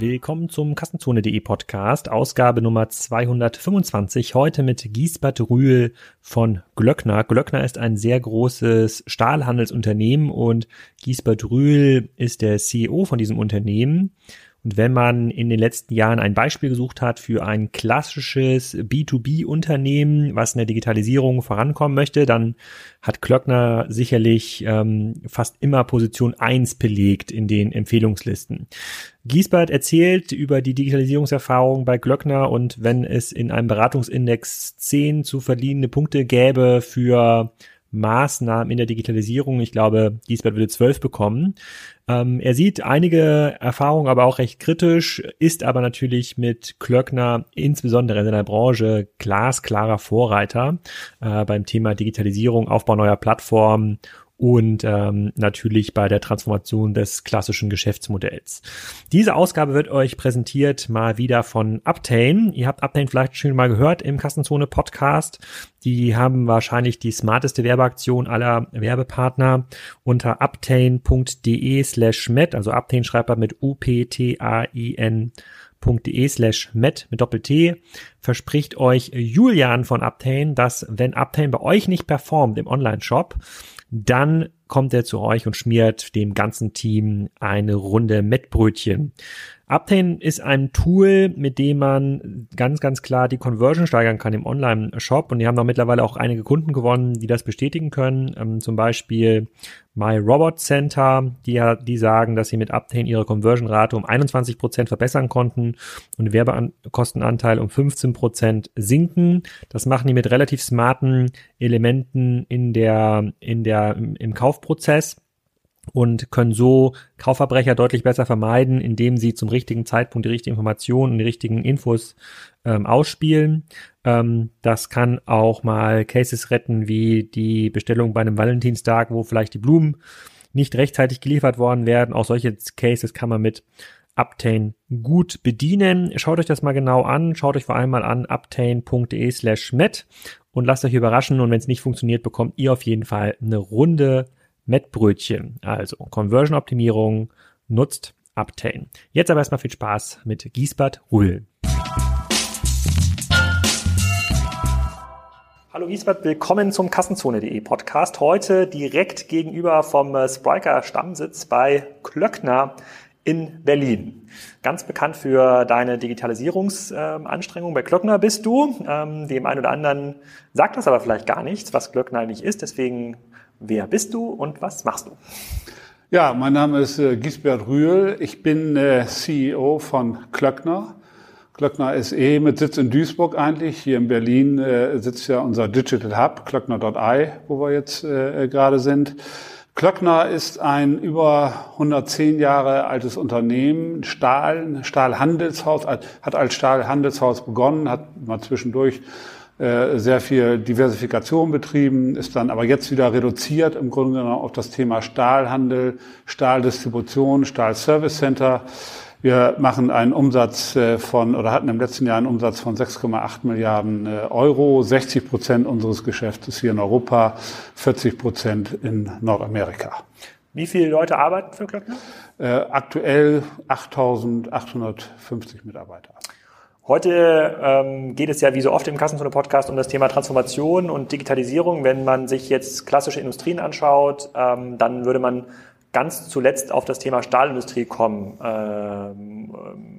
Willkommen zum Kassenzone.de Podcast, Ausgabe Nummer 225. Heute mit Giesbert Rühl von Glöckner. Glöckner ist ein sehr großes Stahlhandelsunternehmen und Giesbert Rühl ist der CEO von diesem Unternehmen. Und wenn man in den letzten Jahren ein Beispiel gesucht hat für ein klassisches B2B-Unternehmen, was in der Digitalisierung vorankommen möchte, dann hat Klöckner sicherlich ähm, fast immer Position 1 belegt in den Empfehlungslisten. Giesbert erzählt über die Digitalisierungserfahrung bei Glöckner und wenn es in einem Beratungsindex 10 zu verliehene Punkte gäbe für Maßnahmen in der Digitalisierung. Ich glaube, Giesbert würde zwölf bekommen. Ähm, er sieht einige Erfahrungen aber auch recht kritisch, ist aber natürlich mit Klöckner insbesondere in seiner Branche glasklarer Vorreiter äh, beim Thema Digitalisierung, Aufbau neuer Plattformen und ähm, natürlich bei der Transformation des klassischen Geschäftsmodells. Diese Ausgabe wird euch präsentiert mal wieder von Uptain. Ihr habt Uptain vielleicht schon mal gehört im Kassenzone Podcast. Die haben wahrscheinlich die smarteste Werbeaktion aller Werbepartner unter uptain.de slash met, also Uptain schreibt man mit U-P-T-A-I-N de slash met mit Doppel-T verspricht euch Julian von Uptain, dass wenn Uptain bei euch nicht performt im Online-Shop, dann kommt er zu euch und schmiert dem ganzen Team eine Runde Mettbrötchen. Uptain ist ein Tool, mit dem man ganz, ganz klar die Conversion steigern kann im Online-Shop. Und die haben noch mittlerweile auch einige Kunden gewonnen, die das bestätigen können. Ähm, zum Beispiel My Robot Center, die, die sagen, dass sie mit Uptain ihre Conversion-Rate um 21 Prozent verbessern konnten und Werbekostenanteil um 15 Prozent sinken. Das machen die mit relativ smarten Elementen in der, in der, im Kaufprozess und können so Kaufverbrecher deutlich besser vermeiden, indem sie zum richtigen Zeitpunkt die richtigen Informationen und die richtigen Infos ähm, ausspielen. Ähm, das kann auch mal Cases retten, wie die Bestellung bei einem Valentinstag, wo vielleicht die Blumen nicht rechtzeitig geliefert worden werden. Auch solche Cases kann man mit Uptain gut bedienen. Schaut euch das mal genau an. Schaut euch vor allem mal an uptain.de slash met und lasst euch überraschen. Und wenn es nicht funktioniert, bekommt ihr auf jeden Fall eine Runde Mettbrötchen. Also Conversion-Optimierung nutzt Uptain. Jetzt aber erstmal viel Spaß mit Giesbert Ruhl. Hallo Giesbert, willkommen zum Kassenzone.de Podcast. Heute direkt gegenüber vom äh, Spriker Stammsitz bei Klöckner in Berlin. Ganz bekannt für deine Digitalisierungsanstrengungen. Bei Klöckner bist du. Ähm, dem einen oder anderen sagt das aber vielleicht gar nichts, was Klöckner eigentlich ist. Deswegen Wer bist du und was machst du? Ja, mein Name ist äh, Gisbert Rühl. Ich bin äh, CEO von Klöckner. Klöckner SE mit Sitz in Duisburg eigentlich. Hier in Berlin äh, sitzt ja unser Digital Hub, klöckner.ai, wo wir jetzt äh, gerade sind. Klöckner ist ein über 110 Jahre altes Unternehmen, Stahl, Stahlhandelshaus, hat als Stahlhandelshaus begonnen, hat mal zwischendurch äh, sehr viel Diversifikation betrieben, ist dann aber jetzt wieder reduziert im Grunde genommen auf das Thema Stahlhandel, Stahldistribution, Stahlservice Center. Wir machen einen Umsatz äh, von oder hatten im letzten Jahr einen Umsatz von 6,8 Milliarden äh, Euro. 60 Prozent unseres Geschäfts ist hier in Europa, 40 Prozent in Nordamerika. Wie viele Leute arbeiten für Klöckner? Äh, aktuell 8.850 Mitarbeiter. Heute ähm, geht es ja wie so oft im Kassenzone-Podcast um das Thema Transformation und Digitalisierung. Wenn man sich jetzt klassische Industrien anschaut, ähm, dann würde man ganz zuletzt auf das Thema Stahlindustrie kommen. Ähm,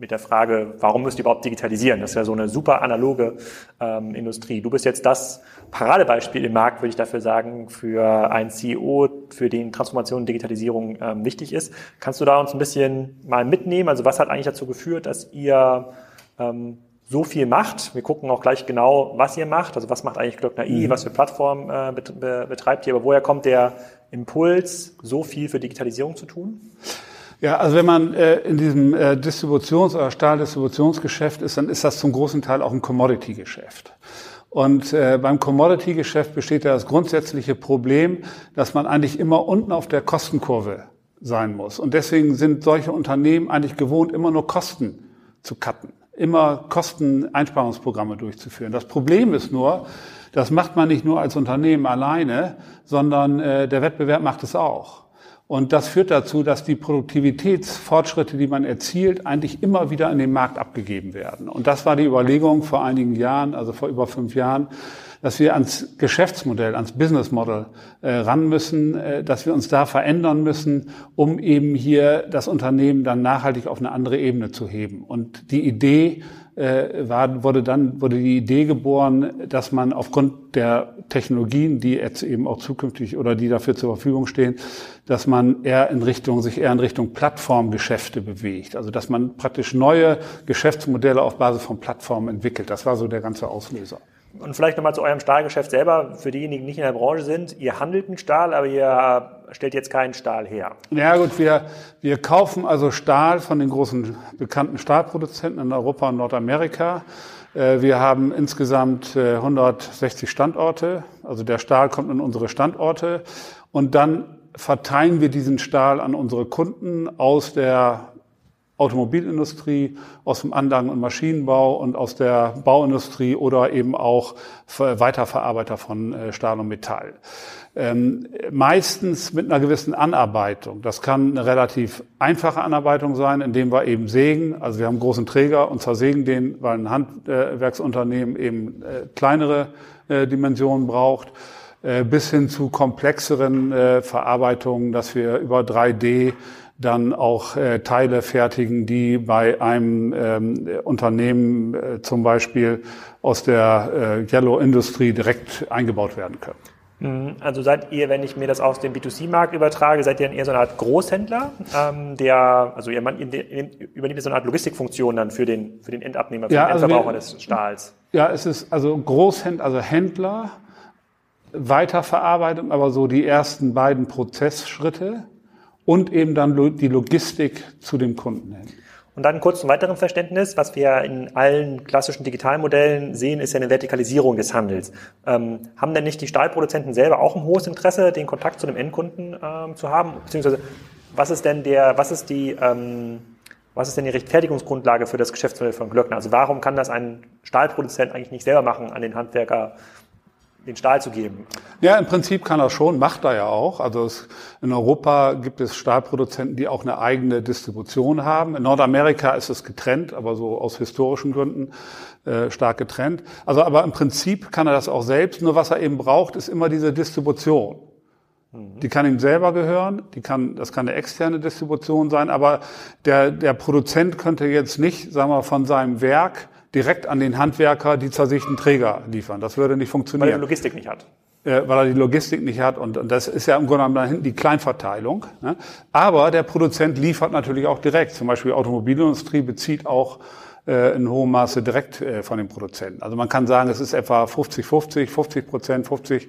mit der Frage, warum müsst ihr überhaupt digitalisieren? Das ist ja so eine super analoge ähm, Industrie. Du bist jetzt das Paradebeispiel im Markt, würde ich dafür sagen, für einen CEO, für den Transformation und Digitalisierung ähm, wichtig ist. Kannst du da uns ein bisschen mal mitnehmen? Also was hat eigentlich dazu geführt, dass ihr ähm, so viel macht. Wir gucken auch gleich genau, was ihr macht. Also was macht eigentlich Glöckner I, mhm. was für Plattform äh, betreibt ihr, aber woher kommt der Impuls, so viel für Digitalisierung zu tun? Ja, also wenn man äh, in diesem äh, Distributions- oder Stahldistributionsgeschäft ist, dann ist das zum großen Teil auch ein Commodity-Geschäft. Und äh, beim Commodity-Geschäft besteht ja das grundsätzliche Problem, dass man eigentlich immer unten auf der Kostenkurve sein muss. Und deswegen sind solche Unternehmen eigentlich gewohnt, immer nur Kosten zu cutten, immer Kosteneinsparungsprogramme durchzuführen. Das Problem ist nur, das macht man nicht nur als Unternehmen alleine, sondern äh, der Wettbewerb macht es auch. Und das führt dazu, dass die Produktivitätsfortschritte, die man erzielt, eigentlich immer wieder in den Markt abgegeben werden. Und das war die Überlegung vor einigen Jahren, also vor über fünf Jahren, dass wir ans Geschäftsmodell, ans Business Model äh, ran müssen, äh, dass wir uns da verändern müssen, um eben hier das Unternehmen dann nachhaltig auf eine andere Ebene zu heben. Und die Idee äh, war, wurde dann wurde die Idee geboren, dass man aufgrund der Technologien, die jetzt eben auch zukünftig oder die dafür zur Verfügung stehen, dass man eher in Richtung sich eher in Richtung Plattformgeschäfte bewegt. Also dass man praktisch neue Geschäftsmodelle auf Basis von Plattformen entwickelt. Das war so der ganze Auslöser. Und vielleicht nochmal zu eurem Stahlgeschäft selber. Für diejenigen, die nicht in der Branche sind, ihr handelt mit Stahl, aber ihr stellt jetzt keinen Stahl her. Ja gut, wir, wir kaufen also Stahl von den großen bekannten Stahlproduzenten in Europa und Nordamerika. Äh, wir haben insgesamt 160 äh, Standorte. Also der Stahl kommt in unsere Standorte. Und dann verteilen wir diesen Stahl an unsere Kunden aus der Automobilindustrie, aus dem Anlagen- und Maschinenbau und aus der Bauindustrie oder eben auch Weiterverarbeiter von äh, Stahl und Metall. Ähm, meistens mit einer gewissen Anarbeitung. Das kann eine relativ einfache Anarbeitung sein, indem wir eben sägen. Also wir haben einen großen Träger und zersägen den, weil ein Handwerksunternehmen eben äh, kleinere äh, Dimensionen braucht äh, bis hin zu komplexeren äh, Verarbeitungen, dass wir über 3D dann auch äh, Teile fertigen, die bei einem ähm, Unternehmen äh, zum Beispiel aus der äh, Yellow Industry direkt eingebaut werden können. Mhm. Also seid ihr, wenn ich mir das aus dem B2C-Markt übertrage, seid ihr dann eher so eine Art Großhändler, ähm, der, also ihr, ihr übernimmt so eine Art Logistikfunktion dann für den, für den Endabnehmer, für ja, den also Endverbraucher wir, des Stahls? Ja, es ist also Großhändler, also Händler, Weiterverarbeitung, aber so die ersten beiden Prozessschritte und eben dann die Logistik zu dem Kunden hin. Und dann kurz zum weiteren Verständnis, was wir in allen klassischen Digitalmodellen sehen, ist ja eine Vertikalisierung des Handels. Ähm, haben denn nicht die Stahlproduzenten selber auch ein hohes Interesse, den Kontakt zu dem Endkunden ähm, zu haben? Beziehungsweise was ist denn der, was ist die, ähm, was ist denn die Rechtfertigungsgrundlage für das Geschäftsmodell von Glöckner? Also warum kann das ein Stahlproduzent eigentlich nicht selber machen, an den Handwerker den Stahl zu geben. Ja, im Prinzip kann er schon, macht er ja auch. Also es, in Europa gibt es Stahlproduzenten, die auch eine eigene Distribution haben. In Nordamerika ist es getrennt, aber so aus historischen Gründen äh, stark getrennt. Also aber im Prinzip kann er das auch selbst. Nur was er eben braucht, ist immer diese Distribution. Die kann ihm selber gehören, die kann, das kann eine externe Distribution sein, aber der, der Produzent könnte jetzt nicht, sagen wir, von seinem Werk direkt an den Handwerker die zersichten Träger liefern. Das würde nicht funktionieren. Weil er die Logistik nicht hat. Äh, weil er die Logistik nicht hat und, und das ist ja im Grunde genommen die Kleinverteilung. Ne? Aber der Produzent liefert natürlich auch direkt. Zum Beispiel die Automobilindustrie bezieht auch äh, in hohem Maße direkt äh, von den Produzenten. Also man kann sagen, es ist etwa 50-50, 50 Prozent, 50,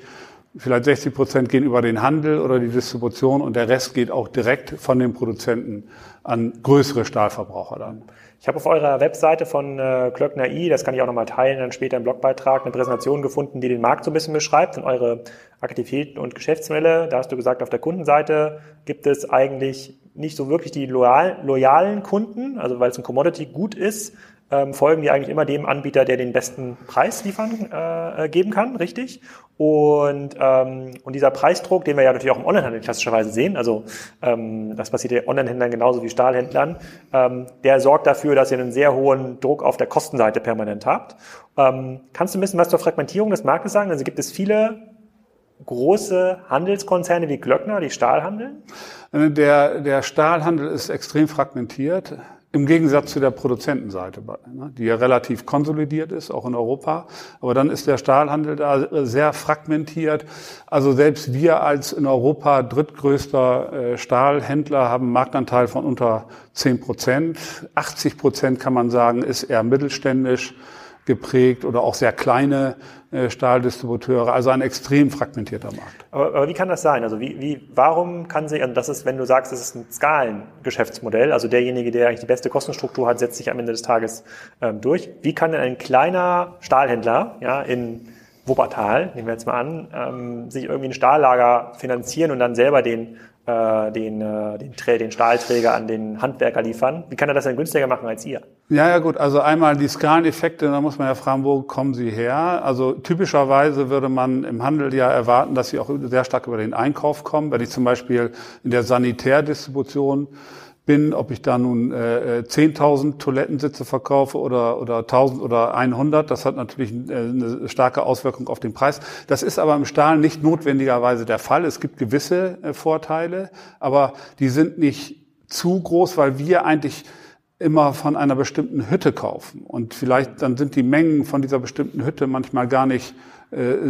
vielleicht 60 Prozent gehen über den Handel oder die Distribution und der Rest geht auch direkt von den Produzenten an größere Stahlverbraucher dann. Ich habe auf eurer Webseite von äh, Klöckner I, das kann ich auch nochmal teilen, dann später im Blogbeitrag, eine Präsentation gefunden, die den Markt so ein bisschen beschreibt und eure Aktivitäten und Geschäftsmodelle. Da hast du gesagt, auf der Kundenseite gibt es eigentlich nicht so wirklich die loyal, loyalen Kunden, also weil es ein Commodity gut ist, ähm, folgen die eigentlich immer dem Anbieter, der den besten Preis liefern äh, geben kann, richtig? Und, ähm, und dieser Preisdruck, den wir ja natürlich auch im Onlinehandel klassischerweise sehen, also ähm, das passiert ja Onlinehändlern genauso wie Stahlhändlern, ähm, der sorgt dafür, dass ihr einen sehr hohen Druck auf der Kostenseite permanent habt. Ähm, kannst du ein bisschen was zur Fragmentierung des Marktes sagen? Also gibt es viele große Handelskonzerne wie Glöckner, die Stahl handeln? Der, der Stahlhandel ist extrem fragmentiert. Im Gegensatz zu der Produzentenseite, ne, die ja relativ konsolidiert ist, auch in Europa. Aber dann ist der Stahlhandel da sehr fragmentiert. Also selbst wir als in Europa drittgrößter äh, Stahlhändler haben einen Marktanteil von unter 10 Prozent. 80 Prozent kann man sagen, ist eher mittelständisch geprägt oder auch sehr kleine äh, Stahldistributeure, also ein extrem fragmentierter Markt. Aber, aber wie kann das sein? Also wie, wie, warum kann sich, also das ist, wenn du sagst, das ist ein Skalengeschäftsmodell, also derjenige, der eigentlich die beste Kostenstruktur hat, setzt sich am Ende des Tages ähm, durch. Wie kann denn ein kleiner Stahlhändler ja, in Wuppertal, nehmen wir jetzt mal an, ähm, sich irgendwie ein Stahllager finanzieren und dann selber den äh, den, äh, den, den Stahlträger an den Handwerker liefern. Wie kann er das denn günstiger machen als ihr? Ja, ja gut, also einmal die Skaleneffekte, da muss man ja fragen, wo kommen sie her? Also typischerweise würde man im Handel ja erwarten, dass sie auch sehr stark über den Einkauf kommen. Wenn ich zum Beispiel in der Sanitärdistribution bin, ob ich da nun äh, 10.000 Toilettensitze verkaufe oder, oder 1.000 oder 100, das hat natürlich äh, eine starke Auswirkung auf den Preis. Das ist aber im Stahl nicht notwendigerweise der Fall. Es gibt gewisse äh, Vorteile, aber die sind nicht zu groß, weil wir eigentlich immer von einer bestimmten Hütte kaufen. Und vielleicht dann sind die Mengen von dieser bestimmten Hütte manchmal gar nicht äh,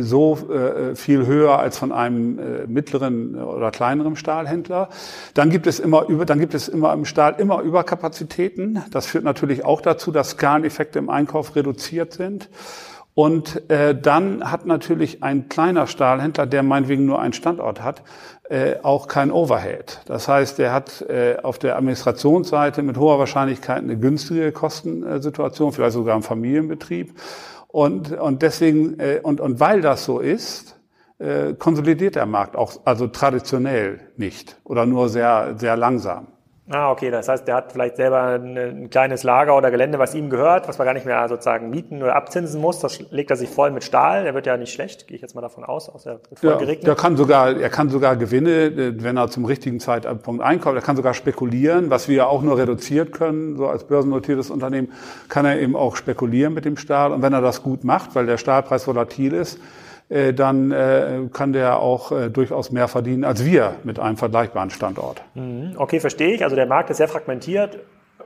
so äh, viel höher als von einem äh, mittleren oder kleineren Stahlhändler. Dann gibt es immer über, dann gibt es immer im Stahl immer Überkapazitäten. Das führt natürlich auch dazu, dass Skaleneffekte im Einkauf reduziert sind. Und äh, dann hat natürlich ein kleiner Stahlhändler, der meinetwegen nur einen Standort hat, äh, auch kein Overhead. Das heißt, der hat äh, auf der Administrationsseite mit hoher Wahrscheinlichkeit eine günstige Kostensituation, vielleicht sogar im Familienbetrieb. Und, und deswegen, äh, und, und weil das so ist, äh, konsolidiert der Markt auch, also traditionell nicht oder nur sehr, sehr langsam. Ah, okay. Das heißt, der hat vielleicht selber ein, ein, kleines Lager oder Gelände, was ihm gehört, was man gar nicht mehr sozusagen mieten oder abzinsen muss. Das legt er sich voll mit Stahl. Der wird ja nicht schlecht, gehe ich jetzt mal davon aus. aus der voll ja, geregnet. Der kann sogar, er kann sogar Gewinne, wenn er zum richtigen Zeitpunkt einkauft. Er kann sogar spekulieren, was wir ja auch nur reduziert können. So als börsennotiertes Unternehmen kann er eben auch spekulieren mit dem Stahl. Und wenn er das gut macht, weil der Stahlpreis volatil ist, äh, dann äh, kann der auch äh, durchaus mehr verdienen als wir mit einem vergleichbaren Standort. Mhm. Okay, verstehe ich. Also der Markt ist sehr fragmentiert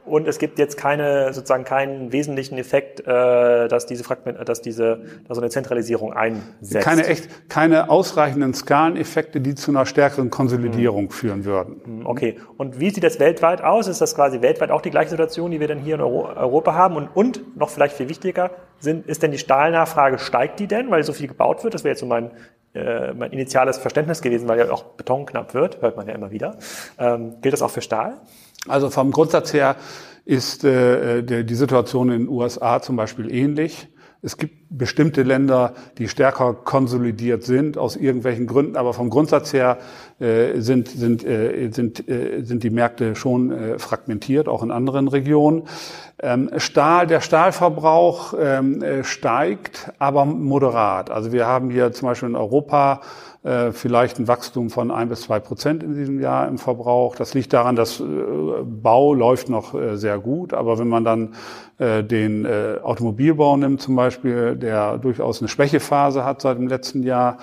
und es gibt jetzt keine sozusagen keinen wesentlichen Effekt, äh, dass diese Fragment, dass diese dass so eine Zentralisierung einsetzt. Keine echt keine ausreichenden Skaleneffekte, die zu einer stärkeren Konsolidierung mhm. führen würden. Mhm, okay. Und wie sieht das weltweit aus? Ist das quasi weltweit auch die gleiche Situation, die wir denn hier in Euro Europa haben? Und, und noch vielleicht viel wichtiger, sind, ist denn die Stahlnachfrage steigt die denn, weil so viel gebaut wird? Das wäre jetzt so mein äh, mein initiales Verständnis gewesen, weil ja auch Beton knapp wird, hört man ja immer wieder. Ähm, gilt das auch für Stahl? Also vom Grundsatz her ist äh, der, die Situation in den USA zum Beispiel ähnlich. Es gibt bestimmte Länder, die stärker konsolidiert sind aus irgendwelchen Gründen, aber vom Grundsatz her äh, sind, sind, äh, sind, äh, sind die Märkte schon äh, fragmentiert, auch in anderen Regionen. Ähm, Stahl, der Stahlverbrauch ähm, äh, steigt, aber moderat. Also wir haben hier zum Beispiel in Europa vielleicht ein Wachstum von ein bis zwei Prozent in diesem Jahr im Verbrauch. Das liegt daran, dass äh, Bau läuft noch äh, sehr gut, aber wenn man dann den Automobilbau nimmt zum Beispiel, der durchaus eine Schwächephase hat seit dem letzten Jahr,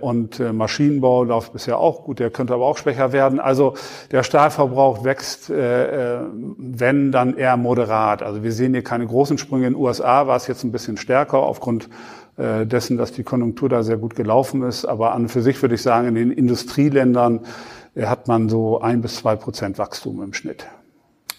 und Maschinenbau läuft bisher auch gut, der könnte aber auch schwächer werden. Also der Stahlverbrauch wächst, wenn dann eher moderat. Also wir sehen hier keine großen Sprünge. In den USA war es jetzt ein bisschen stärker aufgrund äh, dessen, dass die Konjunktur da sehr gut gelaufen ist. Aber an und für sich würde ich sagen, in den Industrieländern äh, hat man so ein bis zwei Prozent Wachstum im Schnitt.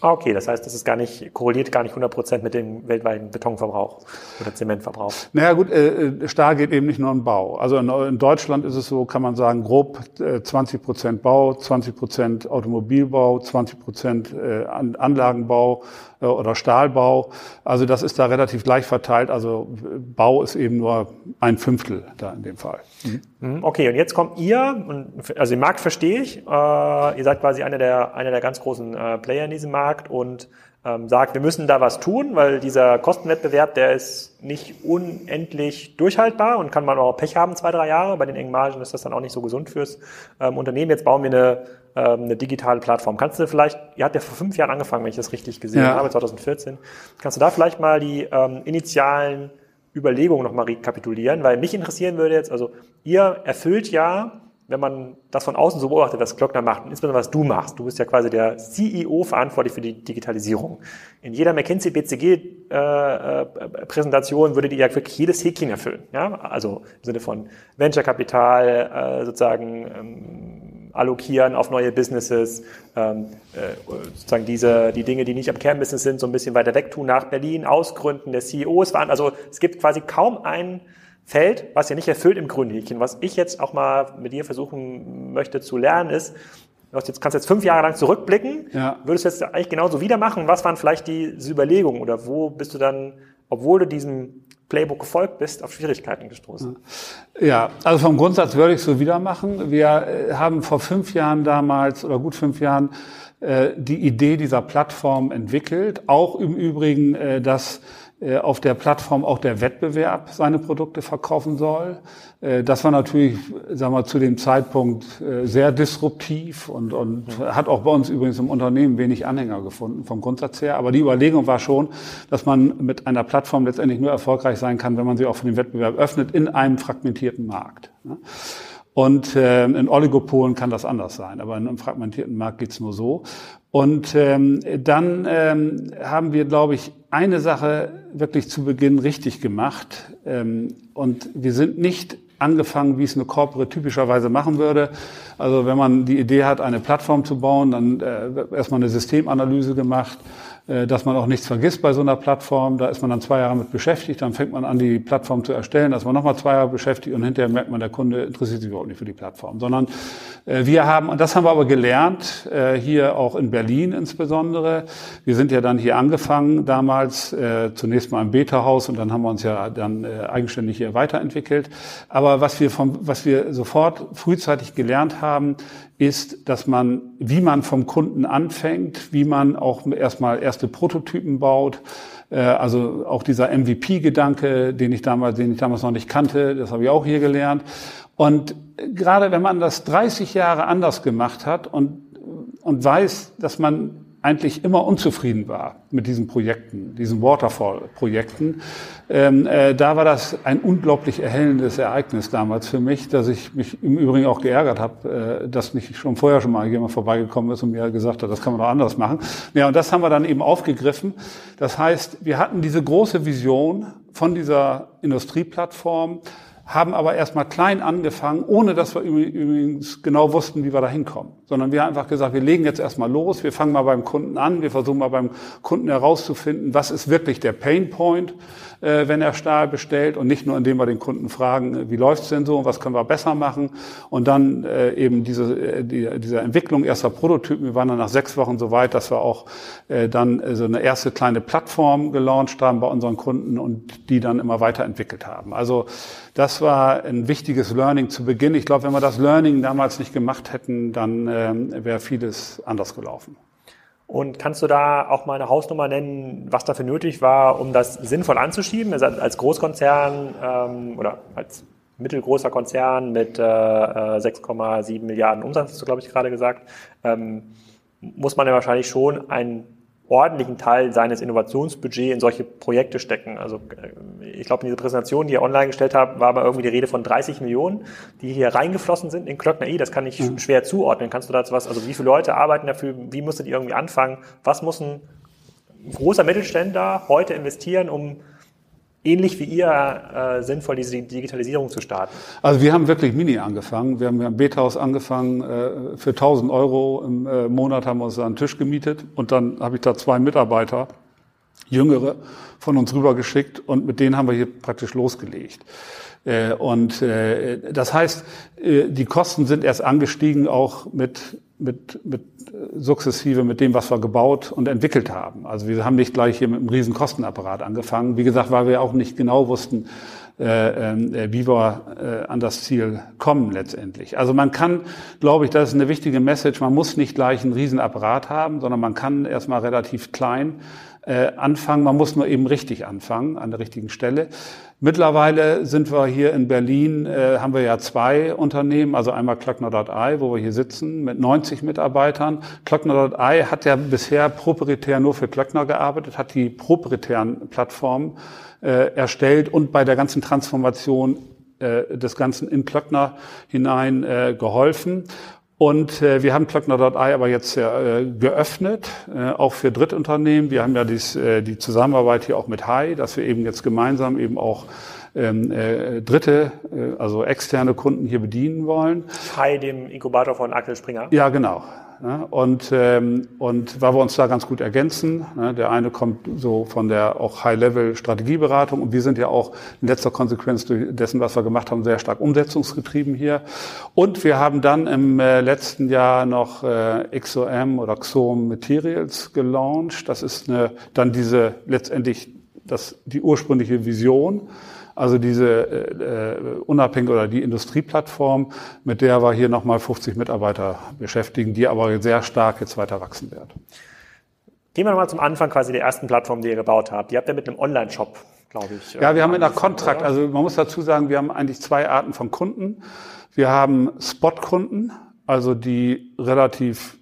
Ah, okay, das heißt, das ist gar nicht, korreliert gar nicht 100 Prozent mit dem weltweiten Betonverbrauch oder Zementverbrauch. Naja gut, äh, Stahl geht eben nicht nur im Bau. Also in, in, Deutschland ist es so, kann man sagen, grob äh, 20 Prozent Bau, 20 Prozent Automobilbau, 20 Prozent äh, Anlagenbau äh, oder Stahlbau. Also das ist da relativ gleich verteilt. Also Bau ist eben nur ein Fünftel da in dem Fall. Mhm. mhm. Okay, und jetzt kommt ihr, also den Markt verstehe ich, äh, ihr seid quasi einer der, einer der ganz großen äh, Player in diesem Markt und ähm, sagt, wir müssen da was tun, weil dieser Kostenwettbewerb, der ist nicht unendlich durchhaltbar und kann man auch Pech haben, zwei, drei Jahre. Bei den engen Margen ist das dann auch nicht so gesund fürs ähm, Unternehmen. Jetzt bauen wir eine, eine digitale Plattform. Kannst du vielleicht, ihr habt ja vor fünf Jahren angefangen, wenn ich das richtig gesehen ja. habe, 2014. Kannst du da vielleicht mal die ähm, initialen Überlegungen nochmal rekapitulieren? Weil mich interessieren würde jetzt, also ihr erfüllt ja wenn man das von außen so beobachtet, was Glockner macht, und insbesondere was du machst, du bist ja quasi der CEO verantwortlich für die Digitalisierung. In jeder McKinsey BCG äh, äh, Präsentation würdet ihr ja wirklich jedes Häkchen erfüllen. Ja? Also im Sinne von Venture Kapital äh, sozusagen ähm, allokieren auf neue Businesses, ähm, äh, sozusagen diese die Dinge, die nicht am Kernbusiness sind, so ein bisschen weiter weg tun nach Berlin, Ausgründen der CEOs waren. Also es gibt quasi kaum einen Feld, was ja nicht erfüllt im Grünhäkchen. Was ich jetzt auch mal mit dir versuchen möchte zu lernen, ist, du jetzt, kannst jetzt fünf Jahre lang zurückblicken, ja. würdest du jetzt eigentlich genauso wieder machen? Was waren vielleicht diese Überlegungen oder wo bist du dann, obwohl du diesen Playbook gefolgt bist, auf Schwierigkeiten gestoßen. Ja, also vom Grundsatz würde ich so wieder machen. Wir äh, haben vor fünf Jahren damals oder gut fünf Jahren äh, die Idee dieser Plattform entwickelt. Auch im Übrigen, äh, dass auf der Plattform auch der Wettbewerb seine Produkte verkaufen soll. Äh, das war natürlich, sagen wir, zu dem Zeitpunkt äh, sehr disruptiv und, und hat auch bei uns übrigens im Unternehmen wenig Anhänger gefunden vom Grundsatz her. Aber die Überlegung war schon, dass man mit einer Plattform letztendlich nur erfolgreich sein kann, wenn man sie auch für den Wettbewerb öffnet in einem fragmentierten Markt. Und äh, in Oligopolen kann das anders sein, aber in einem fragmentierten Markt geht's nur so. Und ähm, dann ähm, haben wir, glaube ich, eine Sache wirklich zu Beginn richtig gemacht. Ähm, und wir sind nicht angefangen, wie es eine Corporate typischerweise machen würde. Also wenn man die Idee hat, eine Plattform zu bauen, dann äh, erstmal eine Systemanalyse gemacht, dass man auch nichts vergisst bei so einer Plattform. Da ist man dann zwei Jahre mit beschäftigt, dann fängt man an, die Plattform zu erstellen, da ist man nochmal zwei Jahre beschäftigt und hinterher merkt man, der Kunde interessiert sich überhaupt nicht für die Plattform. Sondern äh, wir haben, und das haben wir aber gelernt, äh, hier auch in Berlin insbesondere. Wir sind ja dann hier angefangen, damals zunächst mal im Beta-Haus und dann haben wir uns ja dann eigenständig hier weiterentwickelt. Aber was wir, vom, was wir sofort frühzeitig gelernt haben, ist, dass man, wie man vom Kunden anfängt, wie man auch erstmal erste Prototypen baut. Äh, also auch dieser MVP-Gedanke, den ich damals, den ich damals noch nicht kannte, das habe ich auch hier gelernt. Und gerade wenn man das 30 Jahre anders gemacht hat und, und weiß, dass man eigentlich immer unzufrieden war mit diesen Projekten, diesen Waterfall-Projekten. Ähm, äh, da war das ein unglaublich erhellendes Ereignis damals für mich, dass ich mich im Übrigen auch geärgert habe, äh, dass nicht schon vorher schon mal jemand vorbeigekommen ist und mir gesagt hat, das kann man doch anders machen. Ja, und das haben wir dann eben aufgegriffen. Das heißt, wir hatten diese große Vision von dieser Industrieplattform, haben aber erstmal klein angefangen, ohne dass wir übrigens genau wussten, wie wir da hinkommen. Sondern wir haben einfach gesagt, wir legen jetzt erstmal los, wir fangen mal beim Kunden an, wir versuchen mal beim Kunden herauszufinden, was ist wirklich der Pain Point wenn er Stahl bestellt und nicht nur, indem wir den Kunden fragen, äh, wie läuft's denn so und was können wir besser machen und dann äh, eben diese, äh, die, diese Entwicklung erster Prototypen. Wir waren dann nach sechs Wochen so weit, dass wir auch äh, dann so eine erste kleine Plattform gelauncht haben bei unseren Kunden und die dann immer weiterentwickelt haben. Also das war ein wichtiges Learning zu Beginn. Ich glaube, wenn wir das Learning damals nicht gemacht hätten, dann äh, wäre vieles anders gelaufen. Und kannst du da auch mal eine Hausnummer nennen, was dafür nötig war, um das sinnvoll anzuschieben? Also als Großkonzern ähm, oder als mittelgroßer Konzern mit äh, 6,7 äh, Milliarden Umsatz, hast du, glaube ich, gerade gesagt, ähm, muss man ja wahrscheinlich schon ein ordentlichen Teil seines Innovationsbudgets in solche Projekte stecken. Also äh, ich glaube, in dieser Präsentation, die ihr online gestellt habt, war aber irgendwie die Rede von 30 Millionen, die hier reingeflossen sind in Klöckner E. Das kann ich mhm. schwer zuordnen. Kannst du dazu was, also wie viele Leute arbeiten dafür, wie musstet ihr irgendwie anfangen? Was muss ein großer Mittelständler heute investieren, um ähnlich wie ihr äh, sinnvoll diese Digitalisierung zu starten? Also wir haben wirklich mini angefangen. Wir haben ja Bethaus angefangen. Äh, für 1000 Euro im äh, Monat haben wir uns einen Tisch gemietet und dann habe ich da zwei Mitarbeiter, Jüngere, von uns rübergeschickt und mit denen haben wir hier praktisch losgelegt. Äh, und äh, das heißt, äh, die Kosten sind erst angestiegen, auch mit, mit, mit sukzessive mit dem, was wir gebaut und entwickelt haben. Also wir haben nicht gleich hier mit einem riesen Kostenapparat angefangen. Wie gesagt, weil wir auch nicht genau wussten, äh, äh, wie wir äh, an das Ziel kommen letztendlich. Also man kann, glaube ich, das ist eine wichtige Message, man muss nicht gleich einen riesen Apparat haben, sondern man kann erstmal relativ klein äh, anfangen. Man muss nur eben richtig anfangen, an der richtigen Stelle. Mittlerweile sind wir hier in Berlin, äh, haben wir ja zwei Unternehmen, also einmal Klöckner.ai, wo wir hier sitzen, mit 90 Mitarbeitern. Klöckner.ai hat ja bisher proprietär nur für Klöckner gearbeitet, hat die proprietären Plattformen äh, erstellt und bei der ganzen Transformation äh, des Ganzen in Klöckner hinein äh, geholfen. Und äh, wir haben Klöckner.ai aber jetzt äh, geöffnet, äh, auch für Drittunternehmen. Wir haben ja dies, äh, die Zusammenarbeit hier auch mit Hai, dass wir eben jetzt gemeinsam eben auch ähm, äh, dritte, äh, also externe Kunden hier bedienen wollen. Hai, dem Inkubator von Axel Springer. Ja, genau. Ne? Und, ähm, und weil wir uns da ganz gut ergänzen. Ne? Der eine kommt so von der auch High-Level-Strategieberatung und wir sind ja auch in letzter Konsequenz dessen, was wir gemacht haben, sehr stark umsetzungsgetrieben hier. Und wir haben dann im äh, letzten Jahr noch äh, XOM oder XOM Materials gelauncht. Das ist eine, dann diese letztendlich das, die ursprüngliche Vision. Also diese äh, äh, unabhängig oder die Industrieplattform, mit der wir hier nochmal 50 Mitarbeiter beschäftigen, die aber sehr stark jetzt weiter wachsen wird. Gehen wir nochmal zum Anfang quasi der ersten Plattform, die ihr gebaut habt. Die habt ihr mit einem Online-Shop, glaube ich. Ja, wir haben in der Kontrakt, also man muss dazu sagen, wir haben eigentlich zwei Arten von Kunden. Wir haben Spot-Kunden, also die relativ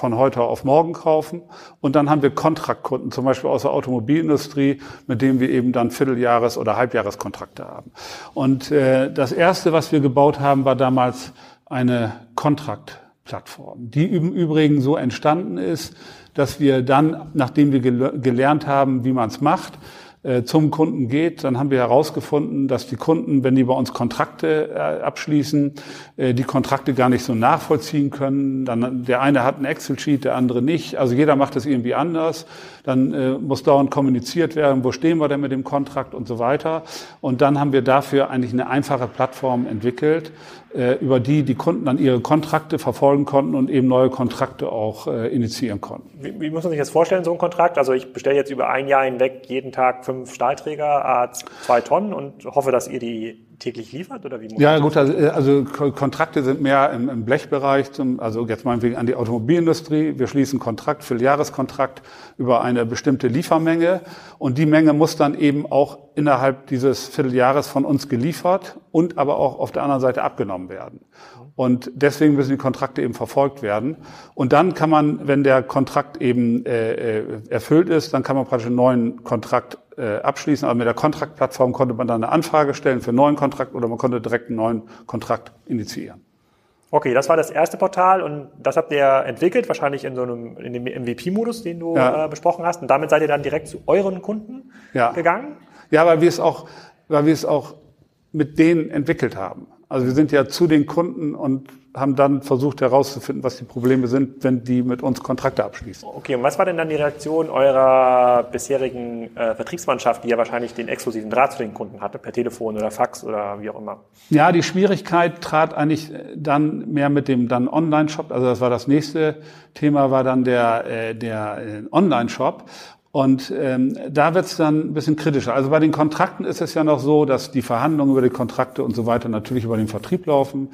von heute auf morgen kaufen. Und dann haben wir Kontraktkunden, zum Beispiel aus der Automobilindustrie, mit denen wir eben dann Vierteljahres- oder Halbjahreskontrakte haben. Und äh, das Erste, was wir gebaut haben, war damals eine Kontraktplattform, die im Übrigen so entstanden ist, dass wir dann, nachdem wir gelernt haben, wie man es macht, zum Kunden geht, dann haben wir herausgefunden, dass die Kunden, wenn die bei uns Kontrakte äh, abschließen, äh, die Kontrakte gar nicht so nachvollziehen können. Dann der eine hat ein Excel-Sheet, der andere nicht. Also jeder macht das irgendwie anders. Dann muss dauernd kommuniziert werden, wo stehen wir denn mit dem Kontrakt und so weiter. Und dann haben wir dafür eigentlich eine einfache Plattform entwickelt, über die die Kunden dann ihre Kontrakte verfolgen konnten und eben neue Kontrakte auch initiieren konnten. Wie, wie muss man sich das vorstellen, so ein Kontrakt? Also ich bestelle jetzt über ein Jahr hinweg jeden Tag fünf Stahlträger, zwei Tonnen und hoffe, dass ihr die täglich liefert oder wie? Ja, gut, also, also, Kontrakte sind mehr im, im Blechbereich, zum, also jetzt meinetwegen an die Automobilindustrie. Wir schließen Kontrakt für Jahreskontrakt über eine bestimmte Liefermenge und die Menge muss dann eben auch innerhalb dieses Vierteljahres von uns geliefert und aber auch auf der anderen Seite abgenommen werden. Und deswegen müssen die Kontrakte eben verfolgt werden. Und dann kann man, wenn der Kontrakt eben äh, äh erfüllt ist, dann kann man praktisch einen neuen Kontrakt äh, abschließen. Aber mit der Kontraktplattform konnte man dann eine Anfrage stellen für einen neuen Kontrakt oder man konnte direkt einen neuen Kontrakt initiieren. Okay, das war das erste Portal und das habt ihr entwickelt, wahrscheinlich in so einem in dem MVP-Modus, den du ja. äh, besprochen hast. Und damit seid ihr dann direkt zu euren Kunden ja. gegangen? Ja, weil wir es auch, weil wir es auch mit denen entwickelt haben. Also wir sind ja zu den Kunden und haben dann versucht herauszufinden, was die Probleme sind, wenn die mit uns Kontrakte abschließen. Okay, und was war denn dann die Reaktion eurer bisherigen äh, Vertriebsmannschaft, die ja wahrscheinlich den exklusiven Draht zu den Kunden hatte, per Telefon oder Fax oder wie auch immer? Ja, die Schwierigkeit trat eigentlich dann mehr mit dem dann Online-Shop. Also das war das nächste Thema, war dann der, äh, der äh, Online-Shop. Und ähm, da wird es dann ein bisschen kritischer. Also bei den Kontrakten ist es ja noch so, dass die Verhandlungen über die Kontrakte und so weiter natürlich über den Vertrieb laufen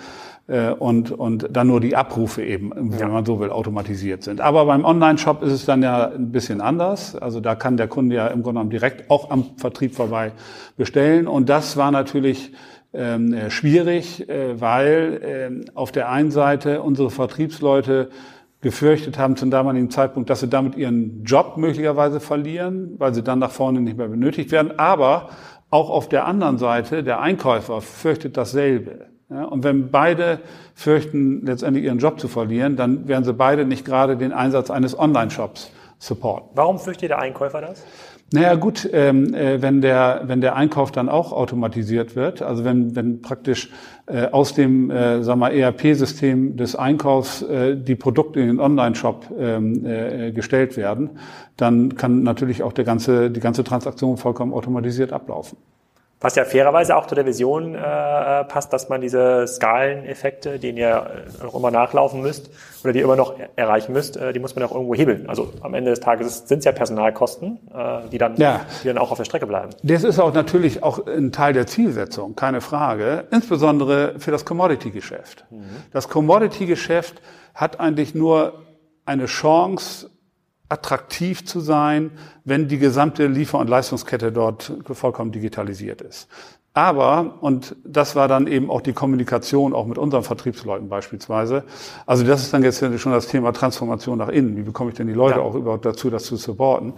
äh, und, und dann nur die Abrufe eben, wenn ja. man so will, automatisiert sind. Aber beim Online-Shop ist es dann ja ein bisschen anders. Also da kann der Kunde ja im Grunde genommen direkt auch am Vertrieb vorbei bestellen. Und das war natürlich ähm, schwierig, äh, weil äh, auf der einen Seite unsere Vertriebsleute gefürchtet haben zum damaligen Zeitpunkt, dass sie damit ihren Job möglicherweise verlieren, weil sie dann nach vorne nicht mehr benötigt werden. Aber auch auf der anderen Seite, der Einkäufer fürchtet dasselbe. Ja, und wenn beide fürchten, letztendlich ihren Job zu verlieren, dann werden sie beide nicht gerade den Einsatz eines Online-Shops supporten. Warum fürchtet der Einkäufer das? Naja gut, ähm, äh, wenn, der, wenn der Einkauf dann auch automatisiert wird, also wenn, wenn praktisch äh, aus dem äh, sagen wir, ERP-System des Einkaufs äh, die Produkte in den Online-Shop ähm, äh, gestellt werden, dann kann natürlich auch der ganze, die ganze Transaktion vollkommen automatisiert ablaufen. Was ja fairerweise auch zu der Vision äh, passt, dass man diese Skaleneffekte, denen ihr auch immer nachlaufen müsst oder die ihr immer noch erreichen müsst, äh, die muss man auch irgendwo hebeln. Also am Ende des Tages sind es ja Personalkosten, äh, die, dann, ja. die dann auch auf der Strecke bleiben. Das ist auch natürlich auch ein Teil der Zielsetzung, keine Frage. Insbesondere für das Commodity-Geschäft. Mhm. Das Commodity-Geschäft hat eigentlich nur eine Chance, attraktiv zu sein, wenn die gesamte Liefer- und Leistungskette dort vollkommen digitalisiert ist. Aber, und das war dann eben auch die Kommunikation auch mit unseren Vertriebsleuten beispielsweise, also das ist dann jetzt schon das Thema Transformation nach innen. Wie bekomme ich denn die Leute ja. auch überhaupt dazu, das zu supporten?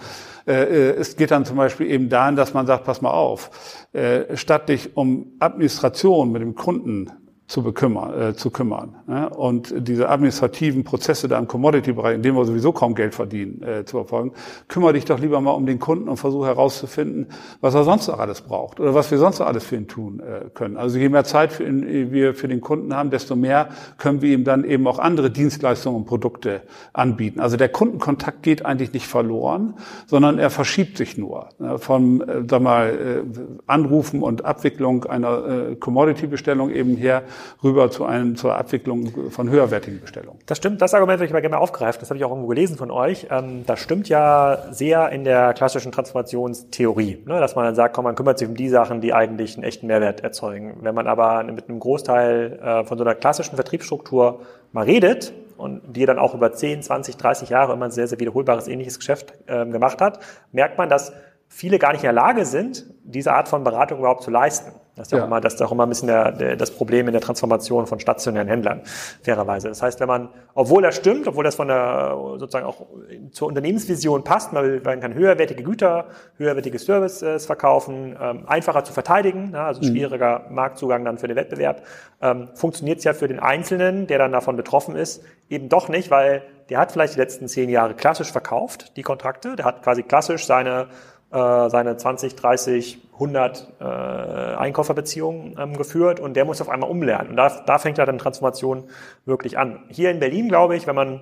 Äh, äh, es geht dann zum Beispiel eben dahin, dass man sagt, pass mal auf, äh, statt dich um Administration mit dem Kunden zu, bekümmern, äh, zu kümmern. Ne? Und diese administrativen Prozesse da im Commodity-Bereich, in dem wir sowieso kaum Geld verdienen, äh, zu verfolgen, kümmere dich doch lieber mal um den Kunden und versuche herauszufinden, was er sonst noch alles braucht oder was wir sonst noch alles für ihn tun äh, können. Also je mehr Zeit für ihn, wir für den Kunden haben, desto mehr können wir ihm dann eben auch andere Dienstleistungen und Produkte anbieten. Also der Kundenkontakt geht eigentlich nicht verloren, sondern er verschiebt sich nur. Ne? Vom äh, sag mal, äh, Anrufen und Abwicklung einer äh, Commodity-Bestellung eben her rüber zu einem, zur Abwicklung von höherwertigen Bestellungen. Das stimmt, das Argument würde ich mal gerne aufgreifen, das habe ich auch irgendwo gelesen von euch. Ähm, das stimmt ja sehr in der klassischen Transformationstheorie, ne? dass man dann sagt, komm, man kümmert sich um die Sachen, die eigentlich einen echten Mehrwert erzeugen. Wenn man aber mit einem Großteil äh, von so einer klassischen Vertriebsstruktur mal redet, und die dann auch über 10, 20, 30 Jahre immer ein sehr, sehr wiederholbares ähnliches Geschäft äh, gemacht hat, merkt man, dass viele gar nicht in der Lage sind, diese Art von Beratung überhaupt zu leisten. Das ist ja, auch immer, das ist auch immer ein bisschen der, der, das Problem in der Transformation von stationären Händlern, fairerweise. Das heißt, wenn man, obwohl das stimmt, obwohl das von der, sozusagen auch zur Unternehmensvision passt, man, man kann höherwertige Güter, höherwertige Services verkaufen, ähm, einfacher zu verteidigen, na, also mhm. schwieriger mhm. Marktzugang dann für den Wettbewerb, ähm, funktioniert es ja für den Einzelnen, der dann davon betroffen ist, eben doch nicht, weil der hat vielleicht die letzten zehn Jahre klassisch verkauft, die Kontrakte, der hat quasi klassisch seine äh, seine 20, 30, 100 äh, Einkäuferbeziehungen ähm, geführt und der muss auf einmal umlernen. Und da, da fängt ja dann Transformation wirklich an. Hier in Berlin, glaube ich, wenn man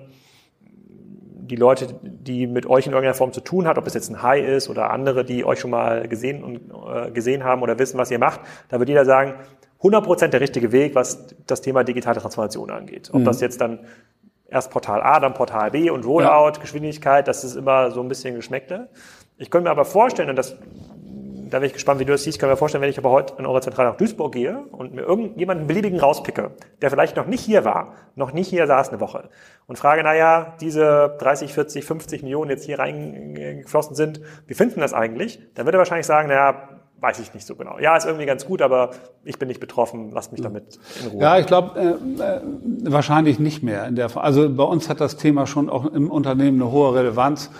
die Leute, die mit euch in irgendeiner Form zu tun hat, ob es jetzt ein High ist oder andere, die euch schon mal gesehen und äh, gesehen haben oder wissen, was ihr macht, da wird jeder sagen, 100% der richtige Weg, was das Thema digitale Transformation angeht. Ob mhm. das jetzt dann erst Portal A, dann Portal B und Rollout, ja. Geschwindigkeit, das ist immer so ein bisschen Geschmäckte. Ich könnte mir aber vorstellen, und das, da bin ich gespannt, wie du das siehst, kann mir vorstellen, wenn ich aber heute in eure Zentrale nach Duisburg gehe und mir irgendjemanden beliebigen rauspicke, der vielleicht noch nicht hier war, noch nicht hier saß eine Woche und frage, naja, diese 30, 40, 50 Millionen jetzt hier reingeflossen sind, wie finden das eigentlich? Dann würde er wahrscheinlich sagen, naja, weiß ich nicht so genau. Ja, ist irgendwie ganz gut, aber ich bin nicht betroffen. Lasst mich damit in Ruhe. Ja, ich glaube äh, äh, wahrscheinlich nicht mehr. In der, also bei uns hat das Thema schon auch im Unternehmen eine hohe Relevanz.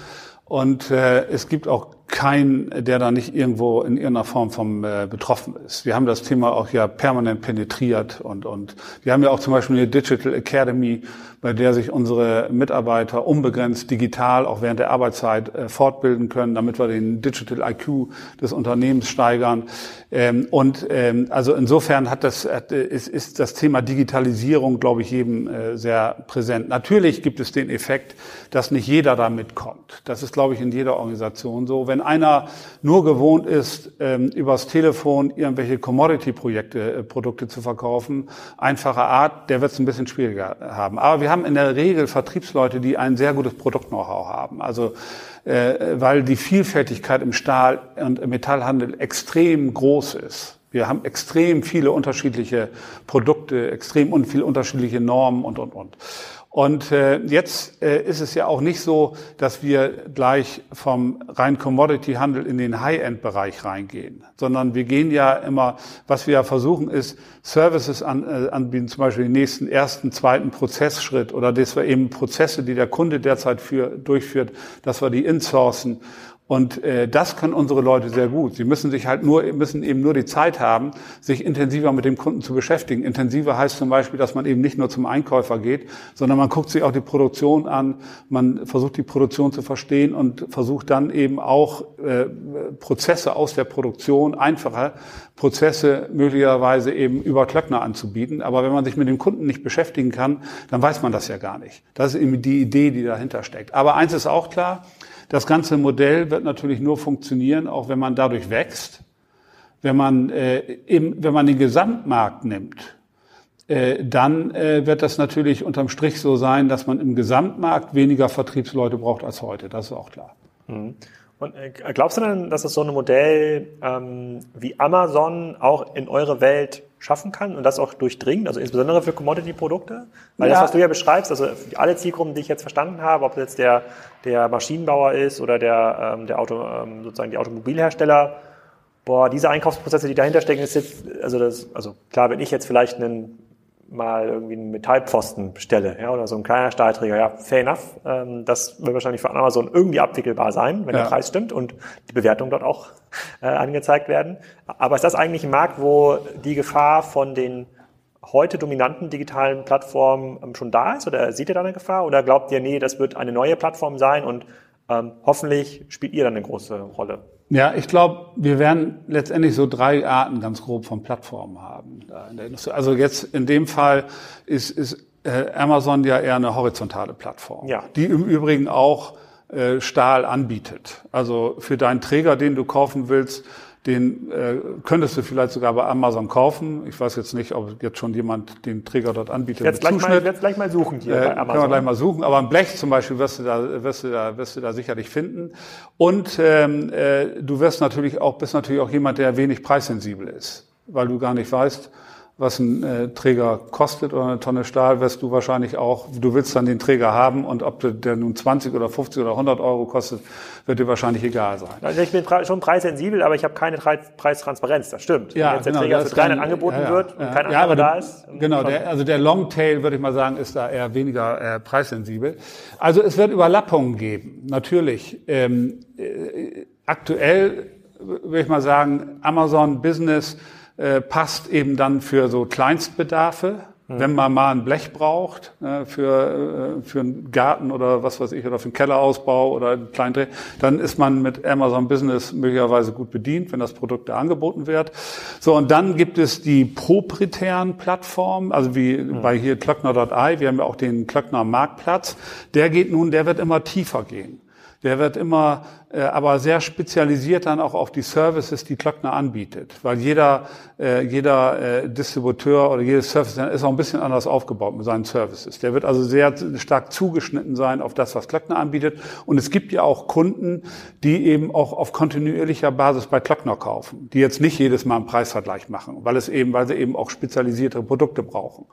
Und äh, es gibt auch keinen, der da nicht irgendwo in irgendeiner Form vom äh, betroffen ist. Wir haben das Thema auch ja permanent penetriert und, und wir haben ja auch zum Beispiel eine Digital Academy, bei der sich unsere Mitarbeiter unbegrenzt digital auch während der Arbeitszeit äh, fortbilden können, damit wir den Digital IQ des Unternehmens steigern. Ähm, und ähm, also insofern hat das, hat, ist, ist das Thema Digitalisierung, glaube ich, jedem äh, sehr präsent. Natürlich gibt es den Effekt, dass nicht jeder da mitkommt. Das ist, glaube ich, in jeder Organisation so. Wenn einer nur gewohnt ist, ähm, übers Telefon irgendwelche Commodity-Projekte, äh, Produkte zu verkaufen, einfache Art, der wird es ein bisschen schwieriger haben. Aber wir haben in der Regel Vertriebsleute, die ein sehr gutes Produkt-Know-how haben. Also äh, weil die Vielfältigkeit im Stahl- und Metallhandel extrem groß ist. Wir haben extrem viele unterschiedliche Produkte, extrem und viele unterschiedliche Normen und, und, und. Und äh, jetzt äh, ist es ja auch nicht so, dass wir gleich vom rein Commodity-Handel in den High-End-Bereich reingehen, sondern wir gehen ja immer, was wir ja versuchen, ist Services an, äh, anbieten, zum Beispiel den nächsten, ersten, zweiten Prozessschritt oder dass wir eben Prozesse, die der Kunde derzeit für, durchführt, dass wir die insourcen und äh, das können unsere Leute sehr gut. Sie müssen sich halt nur, müssen eben nur die Zeit haben, sich intensiver mit dem Kunden zu beschäftigen. Intensiver heißt zum Beispiel, dass man eben nicht nur zum Einkäufer geht, sondern man guckt sich auch die Produktion an, man versucht die Produktion zu verstehen und versucht dann eben auch äh, Prozesse aus der Produktion, einfache Prozesse möglicherweise eben über Klöckner anzubieten. Aber wenn man sich mit dem Kunden nicht beschäftigen kann, dann weiß man das ja gar nicht. Das ist eben die Idee, die dahinter steckt. Aber eins ist auch klar, das ganze Modell wird natürlich nur funktionieren, auch wenn man dadurch wächst. Wenn man, äh, im, wenn man den Gesamtmarkt nimmt, äh, dann äh, wird das natürlich unterm Strich so sein, dass man im Gesamtmarkt weniger Vertriebsleute braucht als heute. Das ist auch klar. Mhm. Und äh, glaubst du denn, dass es so ein Modell ähm, wie Amazon auch in eure Welt schaffen kann und das auch durchdringt, also insbesondere für Commodity-Produkte? Weil ja. das, was du ja beschreibst, also alle Zielgruppen, die ich jetzt verstanden habe, ob jetzt der, der Maschinenbauer ist oder der, ähm, der Auto, ähm, sozusagen die Automobilhersteller, boah, diese Einkaufsprozesse, die dahinter stecken, ist jetzt, also das, also klar, wenn ich jetzt vielleicht einen mal irgendwie einen Metallpfosten bestelle, ja, oder so ein kleiner Stahlträger, ja, fair enough. Ähm, das wird wahrscheinlich für Amazon irgendwie abwickelbar sein, wenn ja. der Preis stimmt und die Bewertung dort auch äh, angezeigt werden. Aber ist das eigentlich ein Markt, wo die Gefahr von den heute dominanten digitalen Plattformen ähm, schon da ist? Oder seht ihr da eine Gefahr? Oder glaubt ihr, nee, das wird eine neue Plattform sein und ähm, hoffentlich spielt ihr dann eine große Rolle? Ja, ich glaube, wir werden letztendlich so drei Arten ganz grob von Plattformen haben. Also jetzt in dem Fall ist, ist äh, Amazon ja eher eine horizontale Plattform, ja. die im Übrigen auch äh, Stahl anbietet. Also für deinen Träger, den du kaufen willst, Den äh, könntest du vielleicht sogar bei Amazon kaufen. Ich weiß jetzt nicht, ob jetzt schon jemand den Träger dort anbietet. Jetzt gleich, mal, jetzt gleich mal suchen hier äh, bei Amazon. Können wir gleich mal suchen. Aber ein Blech zum Beispiel wirst du da, wirst du da, wirst du da sicherlich finden. Und ähm, äh, du wirst natürlich auch, bist natürlich auch jemand, der wenig preissensibel ist, weil du gar nicht weißt, was ein äh, Träger kostet oder eine Tonne Stahl, wirst du wahrscheinlich auch, du willst dann den Träger haben und ob der nun 20 oder 50 oder 100 Euro kostet, wird dir wahrscheinlich egal sein. Also ich bin schon preissensibel, aber ich habe keine Preistransparenz, das stimmt. Ja, Wenn jetzt genau, der Träger für 300 angeboten ja, ja, wird und ja, kein anderer da ist. Genau, der, also der Longtail, würde ich mal sagen, ist da eher weniger äh, preissensibel. Also es wird Überlappungen geben, natürlich. Ähm, äh, aktuell würde ich mal sagen, Amazon Business äh, passt eben dann für so Kleinstbedarfe. Mhm. Wenn man mal ein Blech braucht äh, für, äh, für einen Garten oder was weiß ich, oder für einen Kellerausbau oder einen kleinen Dreh, dann ist man mit Amazon Business möglicherweise gut bedient, wenn das Produkt da angeboten wird. So, und dann gibt es die proprietären Plattformen, also wie mhm. bei hier Klöckner.ai, wir haben ja auch den Klöckner Marktplatz. Der geht nun, der wird immer tiefer gehen. Der wird immer aber sehr spezialisiert dann auch auf die Services, die Klöckner anbietet. Weil jeder, äh, jeder äh, Distributeur oder jedes Service ist auch ein bisschen anders aufgebaut mit seinen Services. Der wird also sehr stark zugeschnitten sein auf das, was Klöckner anbietet. Und es gibt ja auch Kunden, die eben auch auf kontinuierlicher Basis bei Klöckner kaufen, die jetzt nicht jedes Mal einen Preisvergleich machen, weil es eben, weil sie eben auch spezialisierte Produkte brauchen.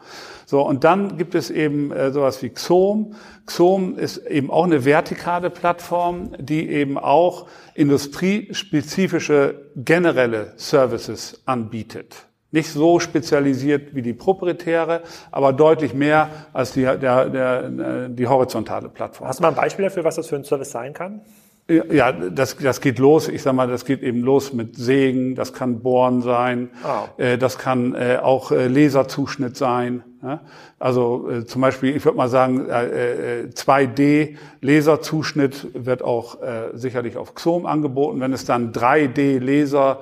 So, und dann gibt es eben äh, sowas wie Xom. Xom ist eben auch eine vertikale Plattform, die eben auch industriespezifische generelle Services anbietet. Nicht so spezialisiert wie die proprietäre, aber deutlich mehr als die, der, der, die horizontale Plattform. Hast du mal ein Beispiel dafür, was das für ein Service sein kann? Ja, das, das geht los. Ich sag mal, das geht eben los mit Sägen, das kann Bohren sein, oh. äh, das kann äh, auch äh, Laserzuschnitt sein. Ja? Also äh, zum Beispiel, ich würde mal sagen, äh, 2D äh, Laserzuschnitt wird auch äh, sicherlich auf Xom angeboten. Wenn es dann 3D Laser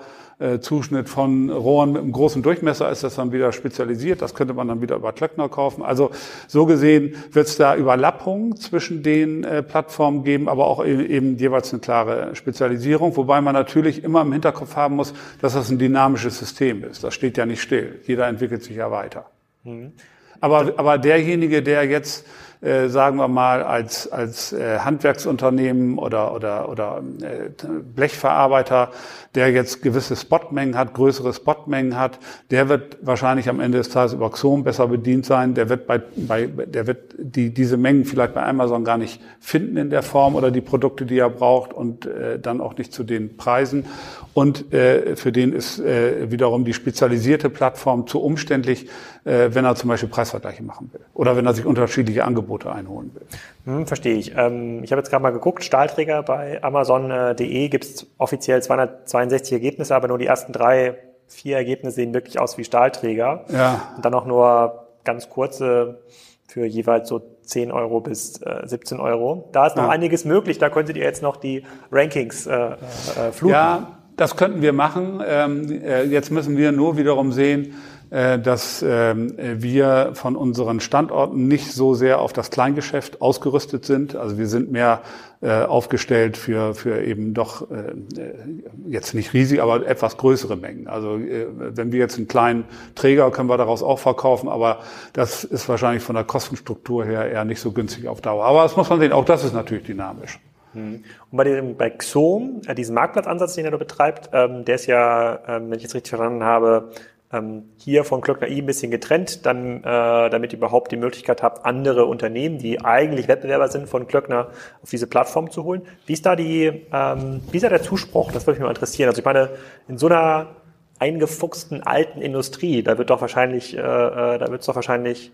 Zuschnitt von Rohren mit einem großen Durchmesser ist das dann wieder spezialisiert. Das könnte man dann wieder über Klöckner kaufen. Also so gesehen wird es da Überlappungen zwischen den äh, Plattformen geben, aber auch eben, eben jeweils eine klare Spezialisierung, wobei man natürlich immer im Hinterkopf haben muss, dass das ein dynamisches System ist. Das steht ja nicht still. Jeder entwickelt sich ja weiter. Mhm. Aber, aber derjenige, der jetzt äh, sagen wir mal, als, als äh, Handwerksunternehmen oder, oder, oder äh, Blechverarbeiter, der jetzt gewisse Spotmengen hat, größere Spotmengen hat, der wird wahrscheinlich am Ende des Tages über Xom besser bedient sein. Der wird bei, bei der wird die, diese Mengen vielleicht bei Amazon gar nicht finden in der Form oder die Produkte, die er braucht und äh, dann auch nicht zu den Preisen. Und äh, für den ist äh, wiederum die spezialisierte Plattform zu umständlich, äh, wenn er zum Beispiel Preisvergleiche machen will oder wenn er sich unterschiedliche Angebote einholen will. Hm, verstehe ich. Ähm, ich habe jetzt gerade mal geguckt, Stahlträger bei Amazon.de gibt es offiziell 262 Ergebnisse, aber nur die ersten drei, vier Ergebnisse sehen wirklich aus wie Stahlträger. Ja. Und dann auch nur ganz kurze für jeweils so 10 Euro bis äh, 17 Euro. Da ist noch ja. einiges möglich, da könntet ihr jetzt noch die Rankings äh, äh, fluten. Ja, das könnten wir machen. Ähm, äh, jetzt müssen wir nur wiederum sehen, äh, dass ähm, wir von unseren Standorten nicht so sehr auf das Kleingeschäft ausgerüstet sind. Also wir sind mehr äh, aufgestellt für, für eben doch jetzt nicht riesig, aber etwas größere Mengen. Also wenn wir jetzt einen kleinen Träger, können wir daraus auch verkaufen, aber das ist wahrscheinlich von der Kostenstruktur her eher nicht so günstig auf Dauer. Aber das muss man sehen, auch das ist natürlich dynamisch. Mhm. Und bei, dem, bei Xom, äh, diesem Marktplatzansatz, den er da betreibt, ähm, der ist ja, ähm, wenn ich jetzt richtig verstanden habe, hier von Klöckner I ein bisschen getrennt, dann, äh, damit ihr überhaupt die Möglichkeit habt, andere Unternehmen, die eigentlich Wettbewerber sind von Klöckner, auf diese Plattform zu holen. Wie ist da die, ähm, wie ist da der Zuspruch? Das würde mich mal interessieren. Also ich meine, in so einer eingefuchsten alten Industrie, da wird doch wahrscheinlich, äh, äh da wird es doch wahrscheinlich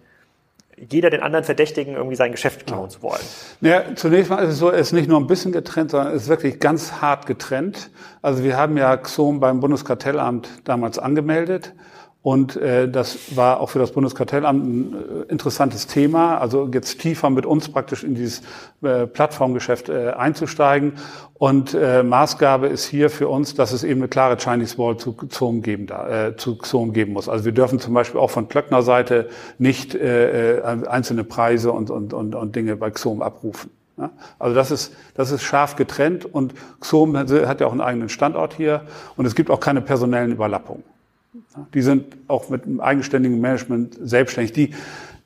jeder den anderen verdächtigen, irgendwie sein Geschäft klauen zu wollen. Ja, zunächst mal ist es so, es ist nicht nur ein bisschen getrennt, sondern es ist wirklich ganz hart getrennt. Also wir haben ja Xom beim Bundeskartellamt damals angemeldet. Und äh, das war auch für das Bundeskartellamt ein äh, interessantes Thema, also jetzt tiefer mit uns praktisch in dieses äh, Plattformgeschäft äh, einzusteigen. Und äh, Maßgabe ist hier für uns, dass es eben eine klare Chinese Wall zu XOM geben, da, äh, zu XOM geben muss. Also wir dürfen zum Beispiel auch von Klöckner Seite nicht äh, äh, einzelne Preise und, und, und, und Dinge bei XOM abrufen. Also das ist, das ist scharf getrennt und Xom hat ja auch einen eigenen Standort hier und es gibt auch keine personellen Überlappungen. Die sind auch mit einem eigenständigen Management selbstständig. Die,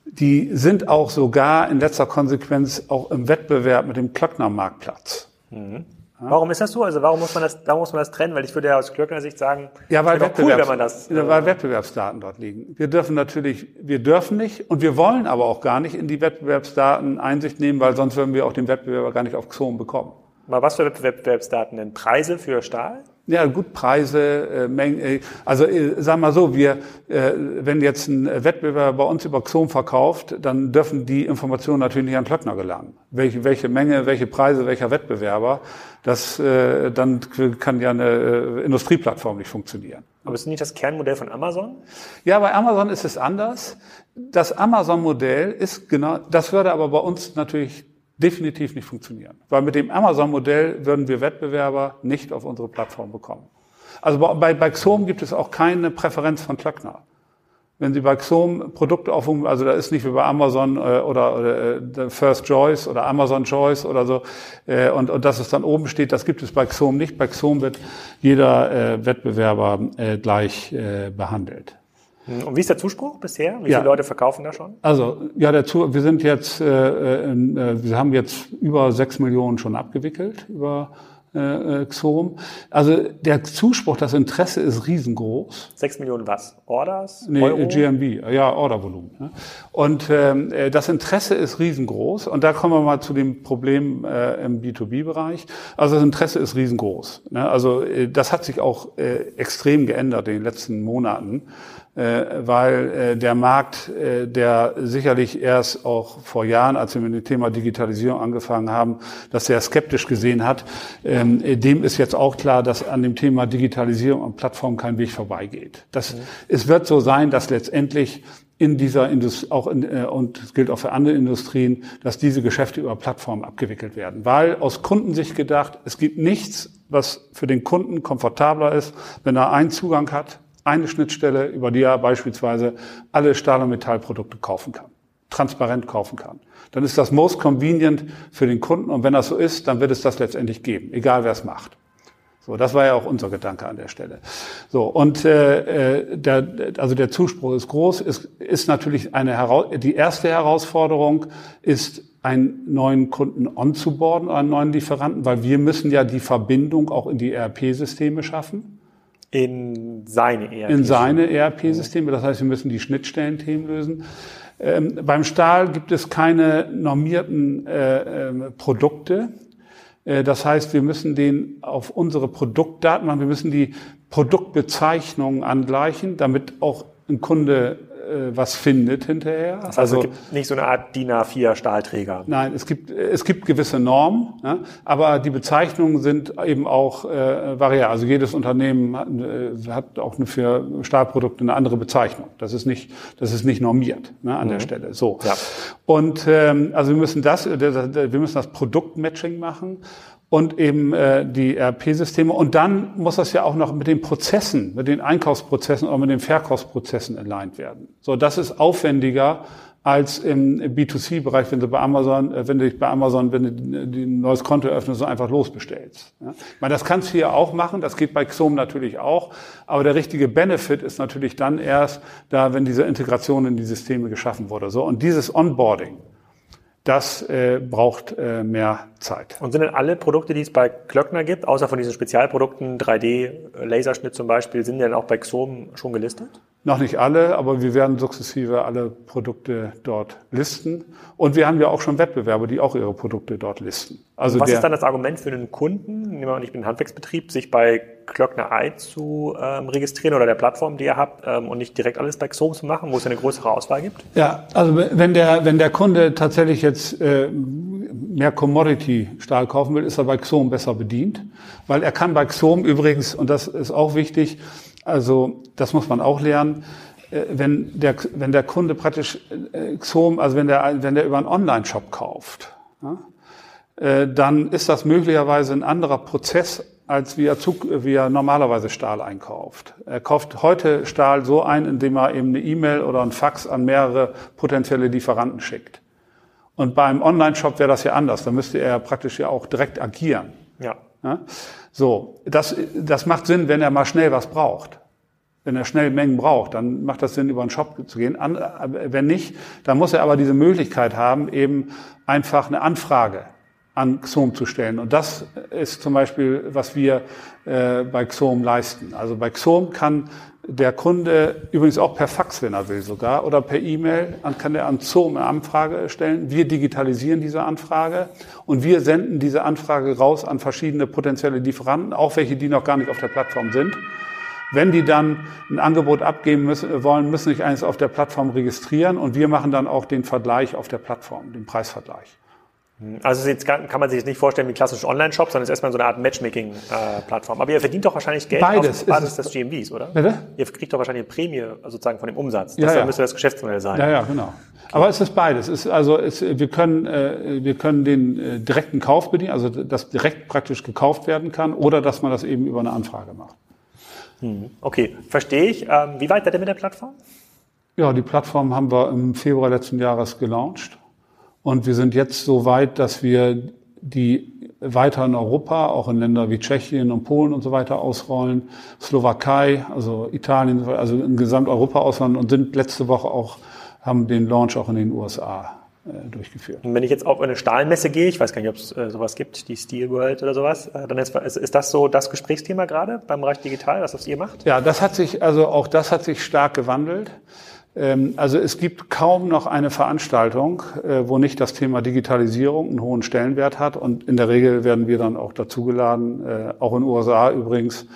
die sind auch sogar in letzter Konsequenz auch im Wettbewerb mit dem Klöckner Marktplatz. Mhm. Warum ist das so? Also warum muss man das, warum muss man das trennen? Weil ich würde ja aus Klöckner Sicht sagen, ja, weil, Wettbewerbs, cool, wenn man das, ja, weil Wettbewerbsdaten dort liegen. Wir dürfen natürlich, wir dürfen nicht und wir wollen aber auch gar nicht in die Wettbewerbsdaten Einsicht nehmen, weil sonst würden wir auch den Wettbewerber gar nicht auf Xom bekommen. Mal was für Wettbewerbsdaten denn? Preise für Stahl? Ja, gut, Preise, äh, Mengen, äh, also äh, sagen wir mal so, wir, äh, wenn jetzt ein Wettbewerber bei uns über Xom verkauft, dann dürfen die Informationen natürlich nicht an Klöckner gelangen. Welche, welche Menge, welche Preise, welcher Wettbewerber, das äh, dann kann ja eine äh, Industrieplattform nicht funktionieren. Aber ist nicht das Kernmodell von Amazon? Ja, bei Amazon ist es anders. Das Amazon-Modell ist genau, das würde aber bei uns natürlich definitiv nicht funktionieren. Weil mit dem Amazon-Modell würden wir Wettbewerber nicht auf unsere Plattform bekommen. Also bei, bei Xom gibt es auch keine Präferenz von Klöckner. Wenn Sie bei Xom Produkte aufrufen, also da ist nicht wie bei Amazon äh, oder, oder äh, First Choice oder Amazon Choice oder so, äh, und, und dass es dann oben steht, das gibt es bei Xom nicht. Bei Xom wird jeder äh, Wettbewerber äh, gleich äh, behandelt. Hm, und wie ist der Zuspruch bisher? Wie ja. viele Leute verkaufen da schon? Also ja, der Zu wir sind jetzt, äh, in, äh, wir haben jetzt über sechs Millionen schon abgewickelt über äh, äh Xom. Also der Zuspruch, das Interesse ist riesengroß. Sechs Millionen was? Orders? Nee, Euro? GMB, ja, Ordervolumen. Ne? Und ähm, äh, das Interesse ist riesengroß. Und da kommen wir mal zu dem Problem äh, im B2B-Bereich. Also das Interesse ist riesengroß. Ne? Also äh, das hat sich auch äh, extrem geändert in den letzten Monaten äh, weil äh, der Markt, äh, der sicherlich erst auch vor Jahren, als wir mit dem Thema Digitalisierung angefangen haben, das sehr skeptisch gesehen hat, ähm, dem ist jetzt auch klar, dass an dem Thema Digitalisierung und Plattform kein Weg vorbeigeht. Das, mhm. Es wird so sein, dass letztendlich in dieser Industrie, auch in, äh, und es gilt auch für andere Industrien, dass diese Geschäfte über Plattformen abgewickelt werden. Weil aus Kundensicht gedacht, es gibt nichts, was für den Kunden komfortabler ist, wenn er einen Zugang hat eine Schnittstelle, über die er beispielsweise alle Stahl- und Metallprodukte kaufen kann, transparent kaufen kann. Dann ist das most convenient für den Kunden und wenn das so ist, dann wird es das letztendlich geben, egal wer es macht. So, das war ja auch unser Gedanke an der Stelle. So und äh, äh der, also der Zuspruch ist groß. Ist, ist natürlich eine Heraus die erste Herausforderung ist einen neuen Kunden onzuboarden, einen neuen Lieferanten, weil wir müssen ja die Verbindung auch in die ERP-Systeme schaffen. In seine ERP-Systeme. In seine ERP-Systeme. Das heißt, wir müssen die Schnittstellenthemen lösen. Ähm, beim Stahl gibt es keine normierten äh, äh, Produkte. Das heißt, wir müssen den auf unsere Produktdaten machen. Wir müssen die Produktbezeichnungen angleichen, damit auch ein Kunde äh, was findet hinterher. Das heißt, also es gibt nicht so eine Art DIN A4 Stahlträger. Nein, es gibt es gibt gewisse Normen, ne? aber die Bezeichnungen sind eben auch äh, variabel. Also jedes Unternehmen hat, äh, hat auch eine für Stahlprodukte eine andere Bezeichnung. Das ist nicht das ist nicht normiert ne, an mhm. der Stelle. So ja. und ähm, also wir müssen das wir müssen das Produktmatching machen und eben äh, die ERP-Systeme. Und dann muss das ja auch noch mit den Prozessen, mit den Einkaufsprozessen oder mit den Verkaufsprozessen aligned werden. So, das ist aufwendiger als im B2C-Bereich, wenn du bei Amazon, äh, wenn du dich bei Amazon, wenn du ein neues Konto öffnest und einfach losbestellst. Ja? Meine, das kannst du hier auch machen, das geht bei Xom natürlich auch, aber der richtige Benefit ist natürlich dann erst da, wenn diese Integration in die Systeme geschaffen wurde. So und dieses Onboarding, das äh, braucht äh, mehr Zeit. Und sind denn alle Produkte, die es bei Klöckner gibt, außer von diesen Spezialprodukten, 3D-Laserschnitt zum Beispiel, sind die dann auch bei Xom schon gelistet? Noch nicht alle, aber wir werden sukzessive alle Produkte dort listen. Und wir haben ja auch schon Wettbewerber, die auch ihre Produkte dort listen. Also was ist dann das Argument für einen Kunden, nehmen wir mal, ich bin ein Handwerksbetrieb, sich bei Klöckner Eye zu ähm, registrieren oder der Plattform, die ihr habt, ähm, und nicht direkt alles bei Xom zu machen, wo es eine größere Auswahl gibt? Ja, also wenn der, wenn der Kunde tatsächlich jetzt äh, mehr Commodity-Stahl kaufen will, ist er bei Xom besser bedient, weil er kann bei Xom übrigens, und das ist auch wichtig, also das muss man auch lernen. Äh, wenn der, wenn der Kunde praktisch äh, Xom, also wenn der, wenn der über einen Online-Shop kauft, äh, dann ist das möglicherweise ein anderer Prozess, als wie er, Zug, wie er normalerweise Stahl einkauft. Er kauft heute Stahl so ein, indem er eben eine E-Mail oder ein Fax an mehrere potenzielle Lieferanten schickt. Und beim Online-Shop wäre das ja anders. Da müsste er praktisch ja auch direkt agieren. Ja. ja? So, das, das macht Sinn, wenn er mal schnell was braucht. Wenn er schnell Mengen braucht, dann macht das Sinn, über einen Shop zu gehen. An, wenn nicht, dann muss er aber diese Möglichkeit haben, eben einfach eine Anfrage an XOM zu stellen. Und das ist zum Beispiel, was wir äh, bei XOM leisten. Also bei XOM kann der Kunde übrigens auch per Fax, wenn er will sogar, oder per E-Mail, kann er an XOM eine Anfrage stellen. Wir digitalisieren diese Anfrage und wir senden diese Anfrage raus an verschiedene potenzielle Lieferanten, auch welche, die noch gar nicht auf der Plattform sind. Wenn die dann ein Angebot abgeben müssen, wollen, müssen sich eines auf der Plattform registrieren und wir machen dann auch den Vergleich auf der Plattform, den Preisvergleich. Also jetzt kann, kann man sich jetzt nicht vorstellen wie klassische Online-Shop, sondern es ist erstmal so eine Art Matchmaking-Plattform. Aber ihr verdient doch wahrscheinlich Geld Beides. auf Basis des GMVs, oder? Bitte? Ihr kriegt doch wahrscheinlich eine Prämie sozusagen von dem Umsatz. Das ja, ja. müsste das Geschäftsmodell sein. Ja, ja, genau. Okay. Aber es ist beides. Es ist also es, wir können äh, wir können den äh, direkten Kauf bedienen, also dass direkt praktisch gekauft werden kann, oder dass man das eben über eine Anfrage macht. Hm. Okay, verstehe ich. Ähm, wie weit seid ihr mit der Plattform? Ja, die Plattform haben wir im Februar letzten Jahres gelauncht. Und wir sind jetzt so weit, dass wir die weiter in Europa, auch in Länder wie Tschechien und Polen und so weiter ausrollen, Slowakei, also Italien, also in Gesamteuropa ausrollen und sind letzte Woche auch, haben den Launch auch in den USA äh, durchgeführt. Und wenn ich jetzt auf eine Stahlmesse gehe, ich weiß gar nicht, ob es äh, sowas gibt, die Steel World oder sowas, äh, dann ist, ist das so das Gesprächsthema gerade beim Bereich Digital, was das ihr macht? Ja, das hat sich, also auch das hat sich stark gewandelt. Ähm, also es gibt kaum noch eine Veranstaltung, äh, wo nicht das Thema Digitalisierung einen hohen Stellenwert hat. Und in der Regel werden wir dann auch dazugeladen, äh, auch in den USA übrigens,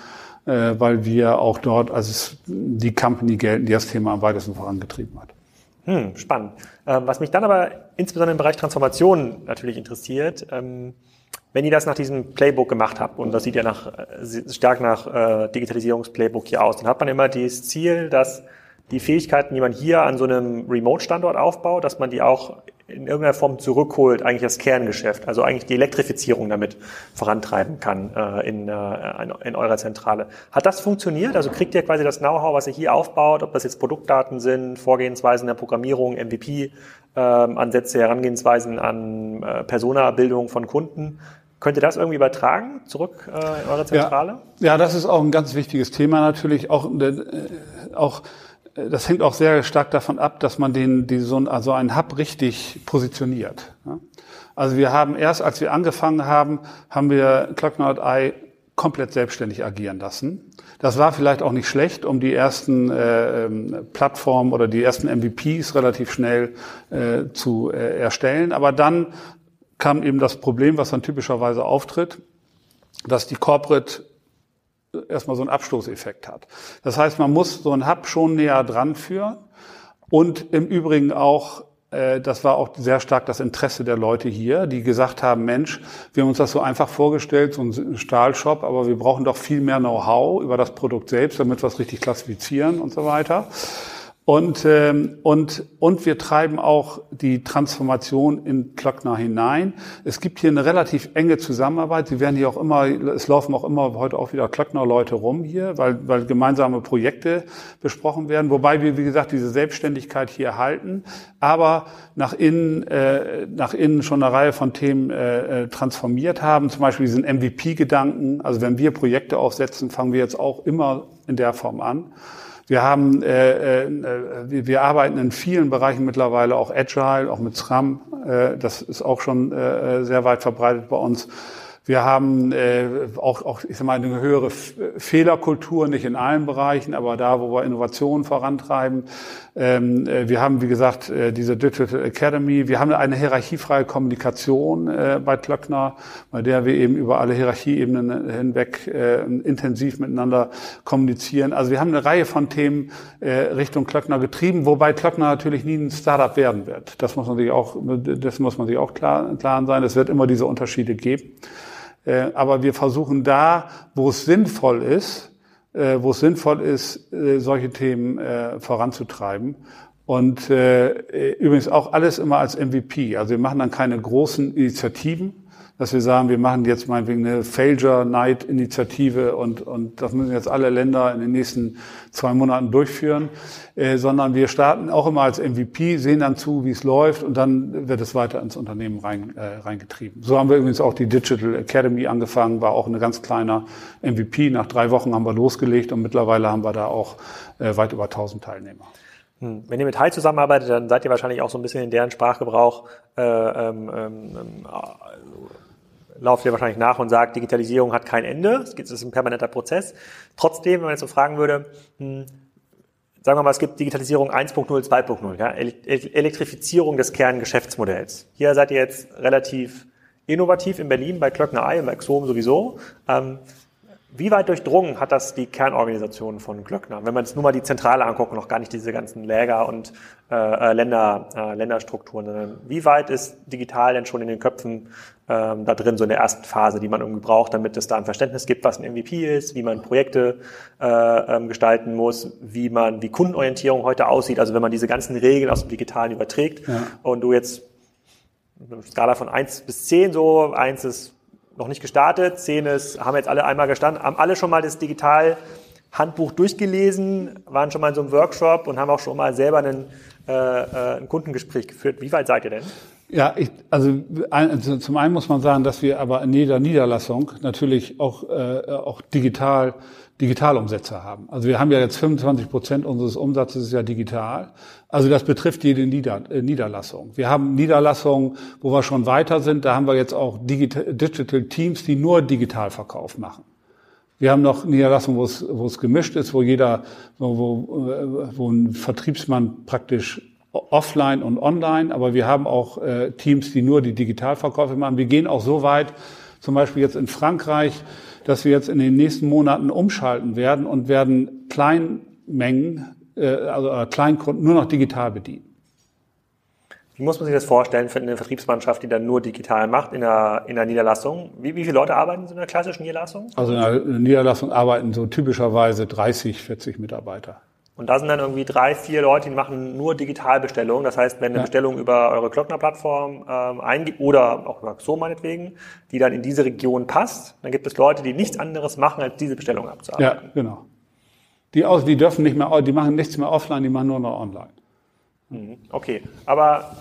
äh, weil wir auch dort als die Company gelten, die das Thema am weitesten vorangetrieben hat. Hm, spannend. Ähm, was mich dann aber insbesondere im Bereich Transformation natürlich interessiert, ähm, wenn ihr das nach diesem Playbook gemacht habt, und das sieht ja nach, stark nach Digitalisierungsplaybook hier aus, dann hat man immer dieses Ziel, dass die Fähigkeiten, die man hier an so einem Remote-Standort aufbaut, dass man die auch in irgendeiner Form zurückholt, eigentlich das Kerngeschäft, also eigentlich die Elektrifizierung damit vorantreiben kann äh, in, äh, in eurer Zentrale. Hat das funktioniert? Also kriegt ihr quasi das Know-how, was ihr hier aufbaut, ob das jetzt Produktdaten sind, Vorgehensweisen der Programmierung, MVP-Ansätze, ähm, Herangehensweisen an äh, Persona-Bildung von Kunden? Könnt ihr das irgendwie übertragen, zurück äh, in eure Zentrale? Ja, ja, das ist auch ein ganz wichtiges Thema natürlich, auch, äh, auch das hängt auch sehr stark davon ab, dass man den, die, so, also einen Hub richtig positioniert. Also wir haben erst, als wir angefangen haben, haben wir Clocknote Eye komplett selbstständig agieren lassen. Das war vielleicht auch nicht schlecht, um die ersten äh, ähm, Plattformen oder die ersten MVPs relativ schnell äh, zu äh, erstellen. Aber dann kam eben das Problem, was dann typischerweise auftritt, dass die Corporate erstmal so einen Abstoßeffekt hat. Das heißt, man muss so einen Hub schon näher dran führen und im Übrigen auch äh, das war auch sehr stark das Interesse der Leute hier, die gesagt haben, Mensch, wir haben uns das so einfach vorgestellt, so ein Stahlshop, aber wir brauchen doch viel mehr Know-how über das Produkt selbst, damit wir es richtig klassifizieren und so weiter. Und, ähm, und, und wir treiben auch die Transformation in Klöckner hinein. Es gibt hier eine relativ enge Zusammenarbeit. Sie werden hier auch immer, es laufen auch immer heute auch wieder Klöckner-Leute rum hier, weil, weil gemeinsame Projekte besprochen werden. Wobei wir, wie gesagt, diese Selbstständigkeit hier halten, aber nach innen, äh, nach innen schon eine Reihe von Themen äh, äh transformiert haben. Zum Beispiel diesen MVP-Gedanken. Also wenn wir Projekte aufsetzen, fangen wir jetzt auch immer in der Form an. Wir haben, äh, äh, wir arbeiten in vielen Bereichen mittlerweile auch Agile, auch mit Scrum. Äh, das ist auch schon äh, sehr weit verbreitet bei uns. Wir haben äh, auch, auch, ich sag mal, eine höhere Fehlerkultur, nicht in allen Bereichen, aber da, wo wir Innovationen vorantreiben. Ähm, äh, wir haben, wie gesagt, äh, diese Digital Academy. Wir haben eine hierarchiefreie Kommunikation äh, bei Klöckner, bei der wir eben über alle Hierarchieebenen hinweg intensiv miteinander kommunizieren. Also wir haben eine Reihe von Themen Richtung Klöckner getrieben, wobei Klöckner natürlich nie ein Startup werden wird. Das muss man sich auch, das muss man sich auch klar, klar sein. Es wird immer diese Unterschiede geben. Aber wir versuchen da, wo es sinnvoll ist, äh, wo es sinnvoll ist, äh, solche Themen voranzutreiben. Und übrigens auch alles immer als MVP. Also wir machen dann keine großen Initiativen, dass wir sagen, wir machen jetzt meinetwegen eine Failure Night Initiative und, und das müssen jetzt alle Länder in den nächsten zwei Monaten durchführen, äh, sondern wir starten auch immer als MVP, sehen dann zu, wie es läuft und dann wird es weiter ins Unternehmen rein, äh, reingetrieben. So haben wir übrigens auch die Digital Academy angefangen, war auch eine ganz kleiner MVP. Nach drei Wochen haben wir losgelegt und mittlerweile haben wir da auch äh, weit über 1000 Teilnehmer. Hm. Wenn ihr mit Heil zusammenarbeitet, dann seid ihr wahrscheinlich auch so ein bisschen in deren Sprachgebrauch äh, ähm, ähm, lauft ihr wahrscheinlich nach und sagt, Digitalisierung hat kein Ende, es ist ein permanenter Prozess. Trotzdem, wenn man jetzt so fragen würde, hm, sagen wir mal, es gibt Digitalisierung 1.0, 2.0, ja, Elektrifizierung des Kerngeschäftsmodells. Hier seid ihr jetzt relativ innovativ in Berlin bei Klöckner Ei, im Exom sowieso. Ähm, wie weit durchdrungen hat das die Kernorganisation von Glöckner? Wenn man jetzt nur mal die Zentrale anguckt, noch gar nicht diese ganzen Läger und äh, Länder, äh, Länderstrukturen, sondern wie weit ist digital denn schon in den Köpfen ähm, da drin, so in der ersten Phase, die man irgendwie braucht, damit es da ein Verständnis gibt, was ein MVP ist, wie man Projekte äh, ähm, gestalten muss, wie man, wie Kundenorientierung heute aussieht, also wenn man diese ganzen Regeln aus dem Digitalen überträgt ja. und du jetzt eine Skala von eins bis zehn so, eins ist noch nicht gestartet. Zehn ist, haben jetzt alle einmal gestanden, haben alle schon mal das Digital-Handbuch durchgelesen, waren schon mal in so einem Workshop und haben auch schon mal selber einen, äh, äh ein Kundengespräch geführt. Wie weit seid ihr denn? Ja, ich, also, also zum einen muss man sagen, dass wir aber in jeder Niederlassung natürlich auch, äh, auch digital Digitalumsätze haben. Also wir haben ja jetzt 25 Prozent unseres Umsatzes ist ja digital. Also das betrifft jede Nieder äh, Niederlassung. Wir haben Niederlassungen, wo wir schon weiter sind. Da haben wir jetzt auch Digital, Digital Teams, die nur Digitalverkauf machen. Wir haben noch Niederlassungen, wo es, wo es gemischt ist, wo jeder, wo, wo, ein Vertriebsmann praktisch offline und online, aber wir haben auch äh, Teams, die nur die Digitalverkäufe machen. Wir gehen auch so weit, zum Beispiel jetzt in Frankreich, dass wir jetzt in den nächsten Monaten umschalten werden und werden Kleinmengen, äh, also äh, Kleinkunden nur noch digital bedienen. Wie muss man sich das vorstellen für eine Vertriebsmannschaft, die dann nur digital macht in der, in der Niederlassung? Wie, wie viele Leute arbeiten in so einer klassischen Niederlassung? Also in einer Niederlassung arbeiten so typischerweise 30, 40 Mitarbeiter. Und da sind dann irgendwie drei, vier Leute, die machen nur Digitalbestellungen. Das heißt, wenn eine ja. Bestellung über eure Glockner-Plattform ähm, eingibt oder auch über So meinetwegen, die dann in diese Region passt, dann gibt es Leute, die nichts anderes machen, als diese Bestellung abzuarbeiten. Ja, genau. Die, aus, die dürfen nicht mehr, die machen nichts mehr offline, die machen nur noch online. Mhm. Okay, aber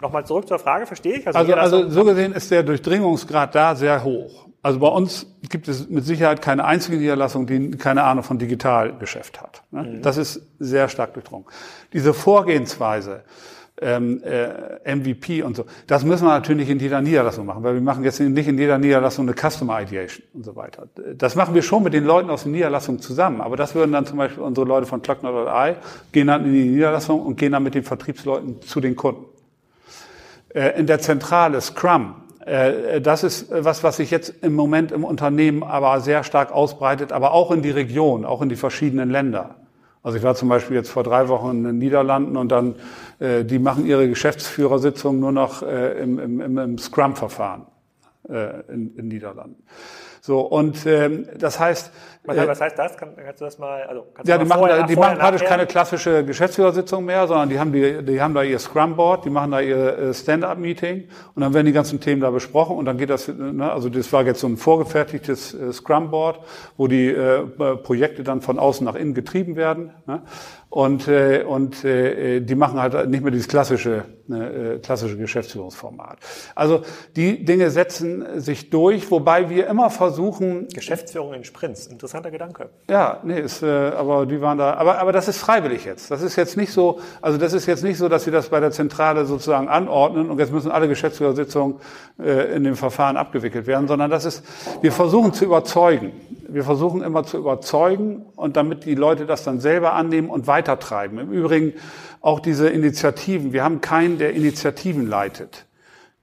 nochmal zurück zur Frage, verstehe ich? Also, also, also so gesehen ist der Durchdringungsgrad da sehr hoch. Also bei uns gibt es mit Sicherheit keine einzige Niederlassung, die keine Ahnung von Digitalgeschäft hat. Ne? Mhm. Das ist sehr stark durchdrungen. Diese Vorgehensweise, ähm, äh, MVP und so, das müssen wir natürlich in jeder Niederlassung machen, weil wir machen jetzt nicht in jeder Niederlassung eine Customer Ideation und so weiter. Das machen wir schon mit den Leuten aus den Niederlassungen zusammen, aber das würden dann zum Beispiel unsere Leute von Klöckner.ai gehen dann in die Niederlassung und gehen dann mit den Vertriebsleuten zu den Kunden. Äh, in der Zentrale Scrum äh, das ist was, was sich jetzt im Moment im Unternehmen aber sehr stark ausbreitet, aber auch in die Region, auch in die verschiedenen Länder. Also ich war zum Beispiel jetzt vor drei Wochen in den Niederlanden und dann, äh, die machen ihre Geschäftsführersitzung nur noch äh, im, im, im Scrum-Verfahren äh, in, in Niederlanden. So und ähm, das heißt, was, was heißt das? Kann, kannst du das mal? Also kannst ja, die machen, vorher, die machen praktisch keine klassische Geschäftsführersitzung mehr, sondern die haben die, die haben da ihr Scrum-Board, die machen da ihr äh, Stand-up-Meeting und dann werden die ganzen Themen da besprochen und dann geht das, ne, also das war jetzt so ein vorgefertigtes äh, Scrum-Board, wo die äh, Projekte dann von außen nach innen getrieben werden. Ne? Und, äh, und äh, die machen halt nicht mehr dieses klassische, äh, klassische Geschäftsführungsformat. Also die Dinge setzen sich durch, wobei wir immer versuchen. Geschäftsführung in Sprints, interessanter Gedanke. Ja, nee, ist, äh, aber die waren da. Aber, aber das ist freiwillig jetzt. Das ist jetzt nicht so, also das ist jetzt nicht so, dass sie das bei der Zentrale sozusagen anordnen und jetzt müssen alle Geschäftsführersitzungen äh, in dem Verfahren abgewickelt werden, sondern das ist, wir versuchen zu überzeugen wir versuchen immer zu überzeugen und damit die Leute das dann selber annehmen und weitertreiben. Im Übrigen auch diese Initiativen. Wir haben keinen, der Initiativen leitet.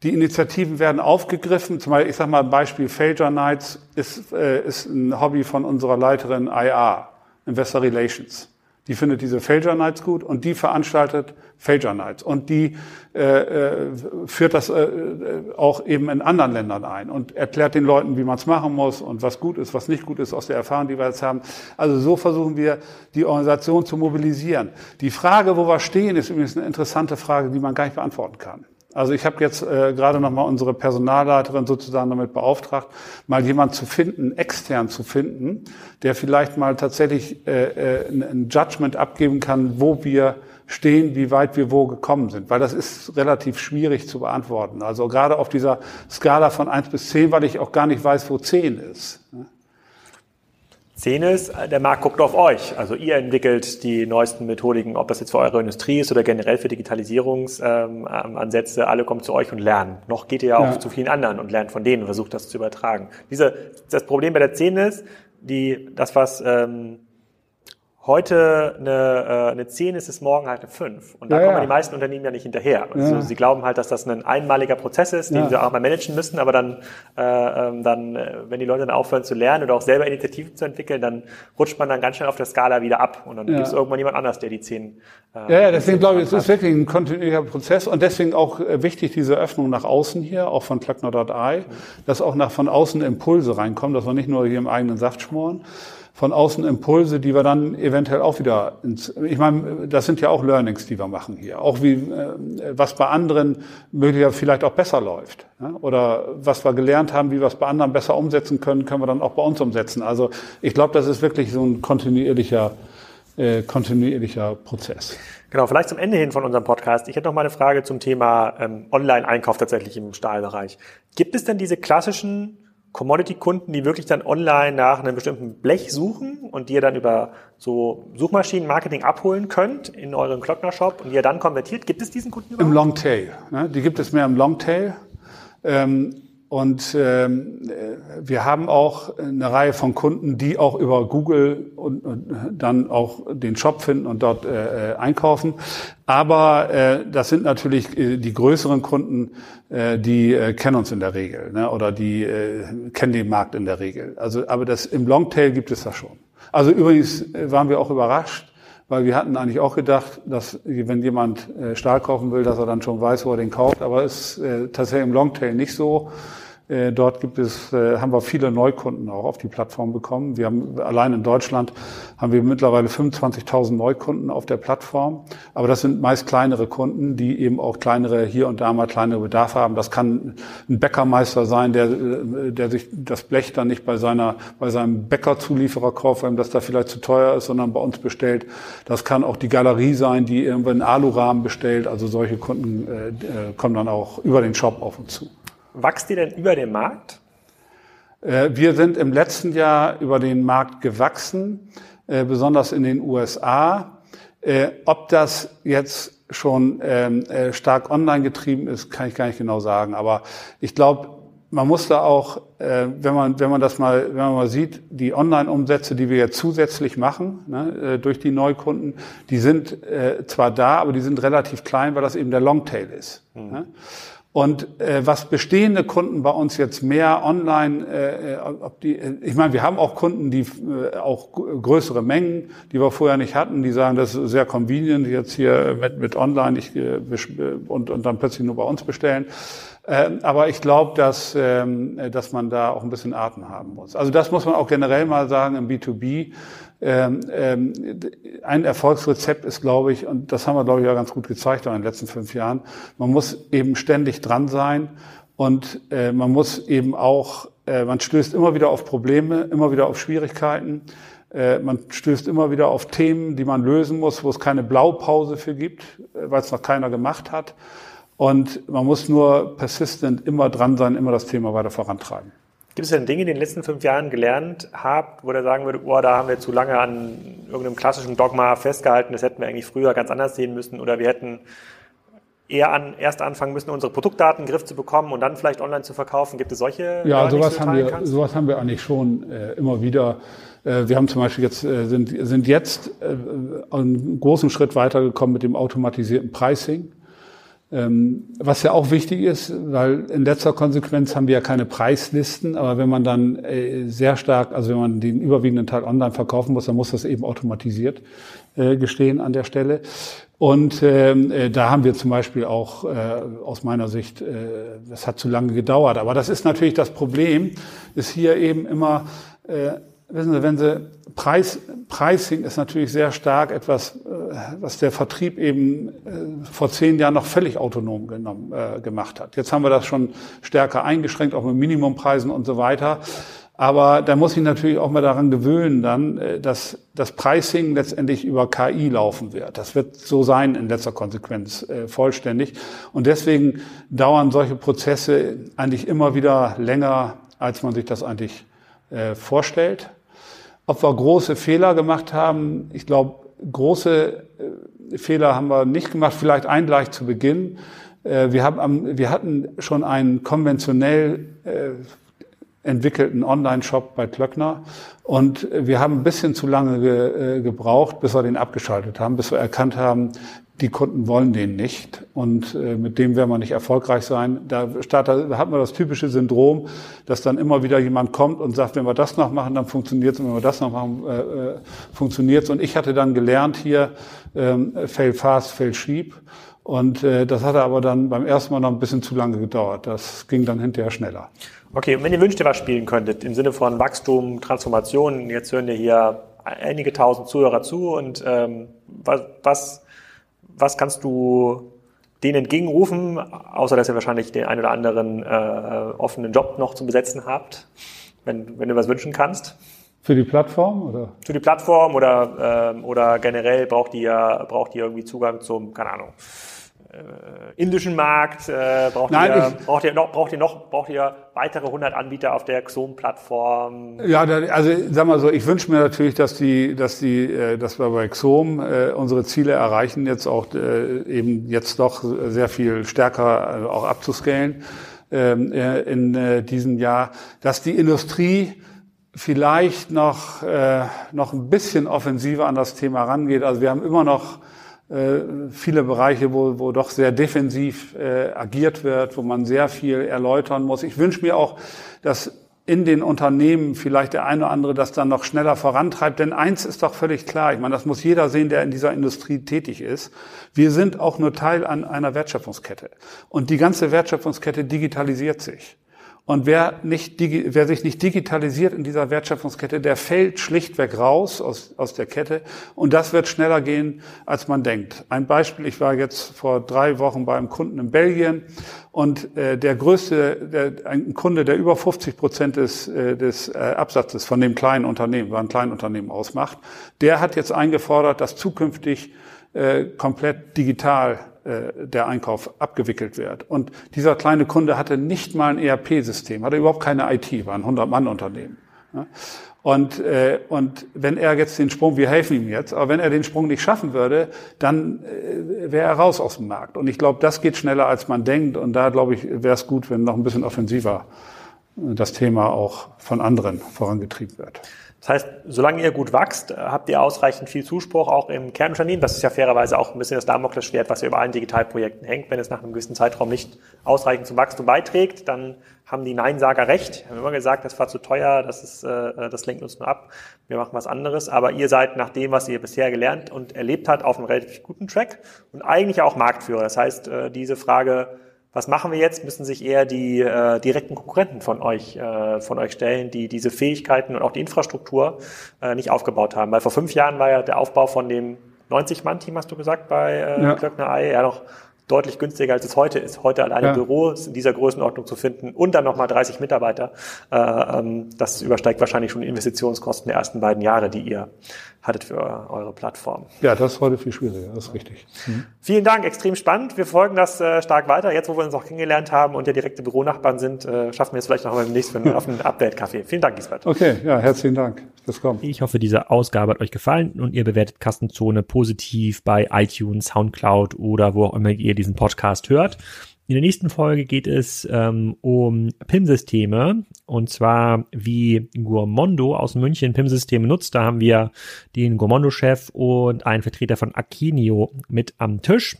Die Initiativen werden aufgegriffen. Zum Beispiel, ich sage mal ein Beispiel, Failure Nights ist, äh, ist ein Hobby von unserer Leiterin IR, Investor Relations. Die findet diese Failure Nights gut und die veranstaltet Failure Nights. Und die äh, äh, führt das äh, auch eben in anderen Ländern ein und erklärt den Leuten, wie man es machen muss und was gut ist, was nicht gut ist aus der Erfahrung, die wir jetzt haben. Also so versuchen wir, die Organisation zu mobilisieren. Die Frage, wo wir stehen, ist übrigens eine interessante Frage, die man gar nicht beantworten kann. Also ich habe jetzt äh, gerade noch mal unsere Personalleiterin sozusagen damit beauftragt, mal jemand zu finden, extern zu finden, der vielleicht mal tatsächlich äh, äh, ein Judgment abgeben kann, wo wir stehen, wie weit wir wo gekommen sind. Weil das ist relativ schwierig zu beantworten. Also gerade auf dieser Skala von eins bis zehn, weil ich auch gar nicht weiß, wo zehn ist. 10 ist, der Markt guckt auf euch. Also ihr entwickelt die neuesten Methodiken, ob das jetzt für eure Industrie ist oder generell für Digitalisierungsansätze. Alle kommen zu euch und lernen. Noch geht ihr ja auch zu vielen anderen und lernt von denen und versucht das zu übertragen. Diese, das Problem bei der 10 ist, die, das was ähm, heute eine, äh, eine 10 ist, ist morgen halt eine 5. Und da ja, kommen ja. die meisten Unternehmen ja nicht hinterher. Also ja. sie glauben halt, dass das ein einmaliger Prozess ist, den sie auch mal managen müssen, aber dann, äh, ähm, dann, äh, wenn die Leute dann aufhören zu lernen oder auch selber Initiativen zu entwickeln, dann rutscht man dann ganz schnell auf der Skala wieder ab und dann gibt es irgendwann jemand anders, der die 10 äh, Ja, ja deswegen glaube ich, es ist wirklich ein kontinuierlicher Prozess und deswegen auch äh, wichtig, diese Öffnung nach außen hier, auch von Klöckner.ai, mhm. dass auch nach von außen Impulse reinkommen, dass wir nicht nur hier im eigenen Saft schmoren von außen Impulse, die wir dann eventuell auch wieder ins, ich meine, das sind ja auch Learnings, die wir machen hier. Auch wie, äh, was bei anderen möglicherweise vielleicht auch besser läuft. Oder was wir gelernt haben, wie wir es bei anderen besser umsetzen können, können wir dann auch bei uns umsetzen. Also ich glaube, das ist wirklich so ein kontinuierlicher, äh, kontinuierlicher Prozess. Genau, vielleicht zum Ende hin von unserem Podcast. Ich hätte noch mal eine Frage zum Thema ähm, Online-Einkauf tatsächlich im Stahlbereich. Gibt es denn diese klassischen Commodity-Kunden, die wirklich dann online nach einem bestimmten Blech suchen und die ihr dann über so Suchmaschinen-Marketing abholen könnt in euren Klockner-Shop und die ihr dann konvertiert. Gibt es diesen Kunden überhaupt? Im Longtail. Ne? Die gibt es mehr im Longtail. Ähm, und ähm, wir haben auch eine Reihe von Kunden, die auch über Google und, und dann auch den Shop finden und dort äh, äh einkaufen. Aber äh, das sind natürlich äh, die größeren Kunden, äh, die äh, kennen uns in der Regel ne? oder die äh, kennen den Markt in der Regel. Also, aber das im Longtail gibt es das schon. Also übrigens äh, waren wir auch überrascht, weil wir hatten eigentlich auch gedacht, dass wenn jemand äh, Stahl kaufen will, dass er dann schon weiß, wo er den kauft. Aber es ist äh, tatsächlich im Longtail nicht so. Äh, dort gibt es, äh, haben wir viele Neukunden auch auf die Plattform bekommen. Wir haben allein in Deutschland haben wir mittlerweile 25.000 Neukunden auf der Plattform. Aber das sind meist kleinere Kunden, die eben auch kleinere hier und da mal kleinere Bedarfe haben. Das kann ein Bäckermeister sein, der, äh, der sich das Blech dann nicht bei seiner, bei seinem Bäckerzulieferer kauft, weil ihm das da vielleicht zu teuer ist, sondern bei uns bestellt. Das kann auch die Galerie sein, die irgendwann einen Alurahmen bestellt. Also solche Kunden äh, kommen dann auch über den Shop auf uns zu. Wächst ihr denn über den Markt? Äh, wir sind im letzten Jahr über den Markt gewachsen, äh, besonders in den USA. Äh, ob das jetzt schon ähm, stark online getrieben ist, kann ich gar nicht genau sagen. Aber ich glaube, man muss da auch, wenn man wenn man das mal wenn man mal sieht, die Online-Umsätze, die wir jetzt zusätzlich machen ne, durch die Neukunden, die sind zwar da, aber die sind relativ klein, weil das eben der Longtail ist. Mhm. Ne? Und äh, was bestehende Kunden bei uns jetzt mehr online, äh, ob die, ich meine, wir haben auch Kunden, die äh, auch größere Mengen, die wir vorher nicht hatten, die sagen, das ist sehr convenient jetzt hier mit, mit online ich, äh, und, und dann plötzlich nur bei uns bestellen. Äh, aber ich glaube, dass, ähm, dass man da auch ein bisschen Atem haben muss. Also das muss man auch generell mal sagen im B2B. Ähm, ähm, ein Erfolgsrezept ist, glaube ich, und das haben wir, glaube ich, ja ganz gut gezeigt in den letzten fünf Jahren, man muss eben ständig dran sein und äh, man muss eben auch, äh, man stößt immer wieder auf Probleme, immer wieder auf Schwierigkeiten. Äh, man stößt immer wieder auf Themen, die man lösen muss, wo es keine Blaupause für gibt, äh, weil es noch keiner gemacht hat. Und man muss nur persistent immer dran sein, immer das Thema weiter vorantreiben. Gibt es denn Dinge, die in den letzten fünf Jahren gelernt habt, wo ihr sagen würdet, oh, da haben wir zu lange an irgendeinem klassischen Dogma festgehalten, das hätten wir eigentlich früher ganz anders sehen müssen oder wir hätten eher an, erst anfangen müssen, unsere Produktdaten in den Griff zu bekommen und dann vielleicht online zu verkaufen? Gibt es solche? Ja, sowas haben, wir, sowas haben wir eigentlich schon äh, immer wieder. Äh, wir haben zum Beispiel jetzt, äh, sind, sind jetzt äh, einen großen Schritt weitergekommen mit dem automatisierten Pricing. Ähm, was ja auch wichtig ist, weil in letzter Konsequenz haben wir ja keine Preislisten, aber wenn man dann äh, sehr stark, also wenn man den überwiegenden Teil online verkaufen muss, dann muss das eben automatisiert äh, gestehen an der Stelle. Und ähm, äh, da haben wir zum Beispiel auch äh, aus meiner Sicht, äh, das hat zu lange gedauert. Aber das ist natürlich das Problem, ist hier eben immer, äh, wissen Sie, wenn Sie Preis, Pricing ist natürlich sehr stark etwas, äh, was der Vertrieb eben äh, vor zehn Jahren noch völlig autonom genommen, äh, gemacht hat. Jetzt haben wir das schon stärker eingeschränkt, auch mit Minimumpreisen und so weiter. Aber da muss ich natürlich auch mal daran gewöhnen, dann, äh, dass das Pricing letztendlich über KI laufen wird. Das wird so sein in letzter Konsequenz äh, vollständig. Und deswegen dauern solche Prozesse eigentlich immer wieder länger, als man sich das eigentlich vorstellt. Ob wir große Fehler gemacht haben, ich glaube, große äh, Fehler haben wir nicht gemacht. Vielleicht ein gleich zu Beginn. Äh, wir, haben, wir hatten schon einen konventionell äh, entwickelten Online-Shop bei Klöckner. Und wir haben ein bisschen zu lange ge, äh, gebraucht, bis wir den abgeschaltet haben, bis wir erkannt haben, die Kunden wollen den nicht und äh, mit dem werden wir nicht erfolgreich sein. Da, da hat man das typische Syndrom, dass dann immer wieder jemand kommt und sagt, wenn wir das noch machen, dann funktioniert es, wenn wir das noch machen, äh, äh funktioniert es. Und ich hatte dann gelernt hier, ähm, fail fast, fail cheap. Und äh, das hatte aber dann beim ersten Mal noch ein bisschen zu lange gedauert. Das ging dann hinterher schneller. Okay, und wenn ihr wünscht, ihr was spielen könntet, im Sinne von Wachstum, Transformation, jetzt hören ja hier einige tausend Zuhörer zu und ähm, was, was, was kannst du denen entgegenrufen, außer dass ihr wahrscheinlich den einen oder anderen äh, offenen Job noch zu besetzen habt, wenn, wenn du was wünschen kannst? Für die Plattform oder? Für die Plattform oder, ähm, oder generell braucht ihr, braucht ihr irgendwie Zugang zum, keine Ahnung, indischen Markt? Äh, braucht, Nein, ihr, ich, braucht, ihr noch, braucht ihr noch braucht ihr weitere 100 Anbieter auf der Xom-Plattform? Ja, also sag mal so, ich wünsche mir natürlich, dass die, dass die, äh, dass wir bei Xom äh, unsere Ziele erreichen, jetzt auch äh, eben jetzt doch sehr viel stärker äh, auch abzuscalen ähm, äh, in äh, diesem Jahr, dass die Industrie vielleicht noch äh, noch ein bisschen offensiver an das Thema rangeht. Also wir haben immer noch äh, viele Bereiche, wo, wo doch sehr defensiv äh, agiert wird, wo man sehr viel erläutern muss. Ich wünsche mir auch, dass in den Unternehmen vielleicht der eine oder andere das dann noch schneller vorantreibt. Denn eins ist doch völlig klar, ich meine, das muss jeder sehen, der in dieser Industrie tätig ist. Wir sind auch nur Teil an einer Wertschöpfungskette. Und die ganze Wertschöpfungskette digitalisiert sich. Und wer, nicht, wer sich nicht digitalisiert in dieser Wertschöpfungskette, der fällt schlichtweg raus aus, aus der Kette. Und das wird schneller gehen, als man denkt. Ein Beispiel, ich war jetzt vor drei Wochen bei einem Kunden in Belgien und äh, der größte, der, ein Kunde, der über 50 Prozent des, äh, des äh, Absatzes von dem kleinen Unternehmen, war ein Kleinunternehmen ausmacht, der hat jetzt eingefordert, dass zukünftig äh, komplett digital der Einkauf abgewickelt wird. Und dieser kleine Kunde hatte nicht mal ein ERP-System, hatte überhaupt keine IT, war ein 100-Mann-Unternehmen. Und, äh, und wenn er jetzt den Sprung, wir helfen ihm jetzt, aber wenn er den Sprung nicht schaffen würde, dann äh, wäre er raus aus dem Markt. Und ich glaube, das geht schneller, als man denkt. Und da, glaube ich, wäre es gut, wenn noch ein bisschen offensiver das Thema auch von anderen vorangetrieben wird. Das heißt, solange ihr gut wächst, habt ihr ausreichend viel Zuspruch auch im Kernunternehmen. Das ist ja fairerweise auch ein bisschen das Damoklesschwert, was ja über allen Digitalprojekten hängt. Wenn es nach einem gewissen Zeitraum nicht ausreichend zum Wachstum beiträgt, dann haben die Neinsager recht. Wir haben immer gesagt, das war zu teuer, das, ist, äh, das lenkt uns nur ab, wir machen was anderes. Aber ihr seid nach dem, was ihr bisher gelernt und erlebt habt, auf einem relativ guten Track und eigentlich auch Marktführer. Das heißt, äh, diese Frage, was machen wir jetzt, müssen sich eher die äh, direkten Konkurrenten von euch, äh, von euch stellen, die diese Fähigkeiten und auch die Infrastruktur äh, nicht aufgebaut haben. Weil vor fünf Jahren war ja der Aufbau von dem 90-Mann-Team, hast du gesagt, bei äh, ja. Klöckner Ei, ja noch deutlich günstiger, als es heute ist. Heute alleine ja. Büros in dieser Größenordnung zu finden und dann nochmal 30 Mitarbeiter, äh, ähm, das übersteigt wahrscheinlich schon Investitionskosten der ersten beiden Jahre, die ihr hattet für eure Plattform. Ja, das ist heute viel schwieriger, das ist richtig. Mhm. Vielen Dank, extrem spannend. Wir folgen das äh, stark weiter. Jetzt, wo wir uns auch kennengelernt haben und ja direkte Büronachbarn sind, äh, schaffen wir es vielleicht noch mal demnächst auf einen Update-Café. Vielen Dank, Gisbert. Okay, ja, herzlichen Dank fürs Kommen. Ich hoffe, diese Ausgabe hat euch gefallen und ihr bewertet Kastenzone positiv bei iTunes, Soundcloud oder wo auch immer ihr diesen Podcast hört. In der nächsten Folge geht es ähm, um PIM-Systeme und zwar wie Gourmondo aus München PIM-Systeme nutzt. Da haben wir den Gourmondo-Chef und einen Vertreter von Akinio mit am Tisch.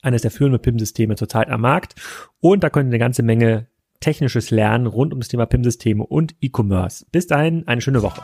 Eines der führenden PIM-Systeme zurzeit am Markt. Und da könnt ihr eine ganze Menge technisches Lernen rund um das Thema PIM-Systeme und E-Commerce. Bis dahin, eine schöne Woche.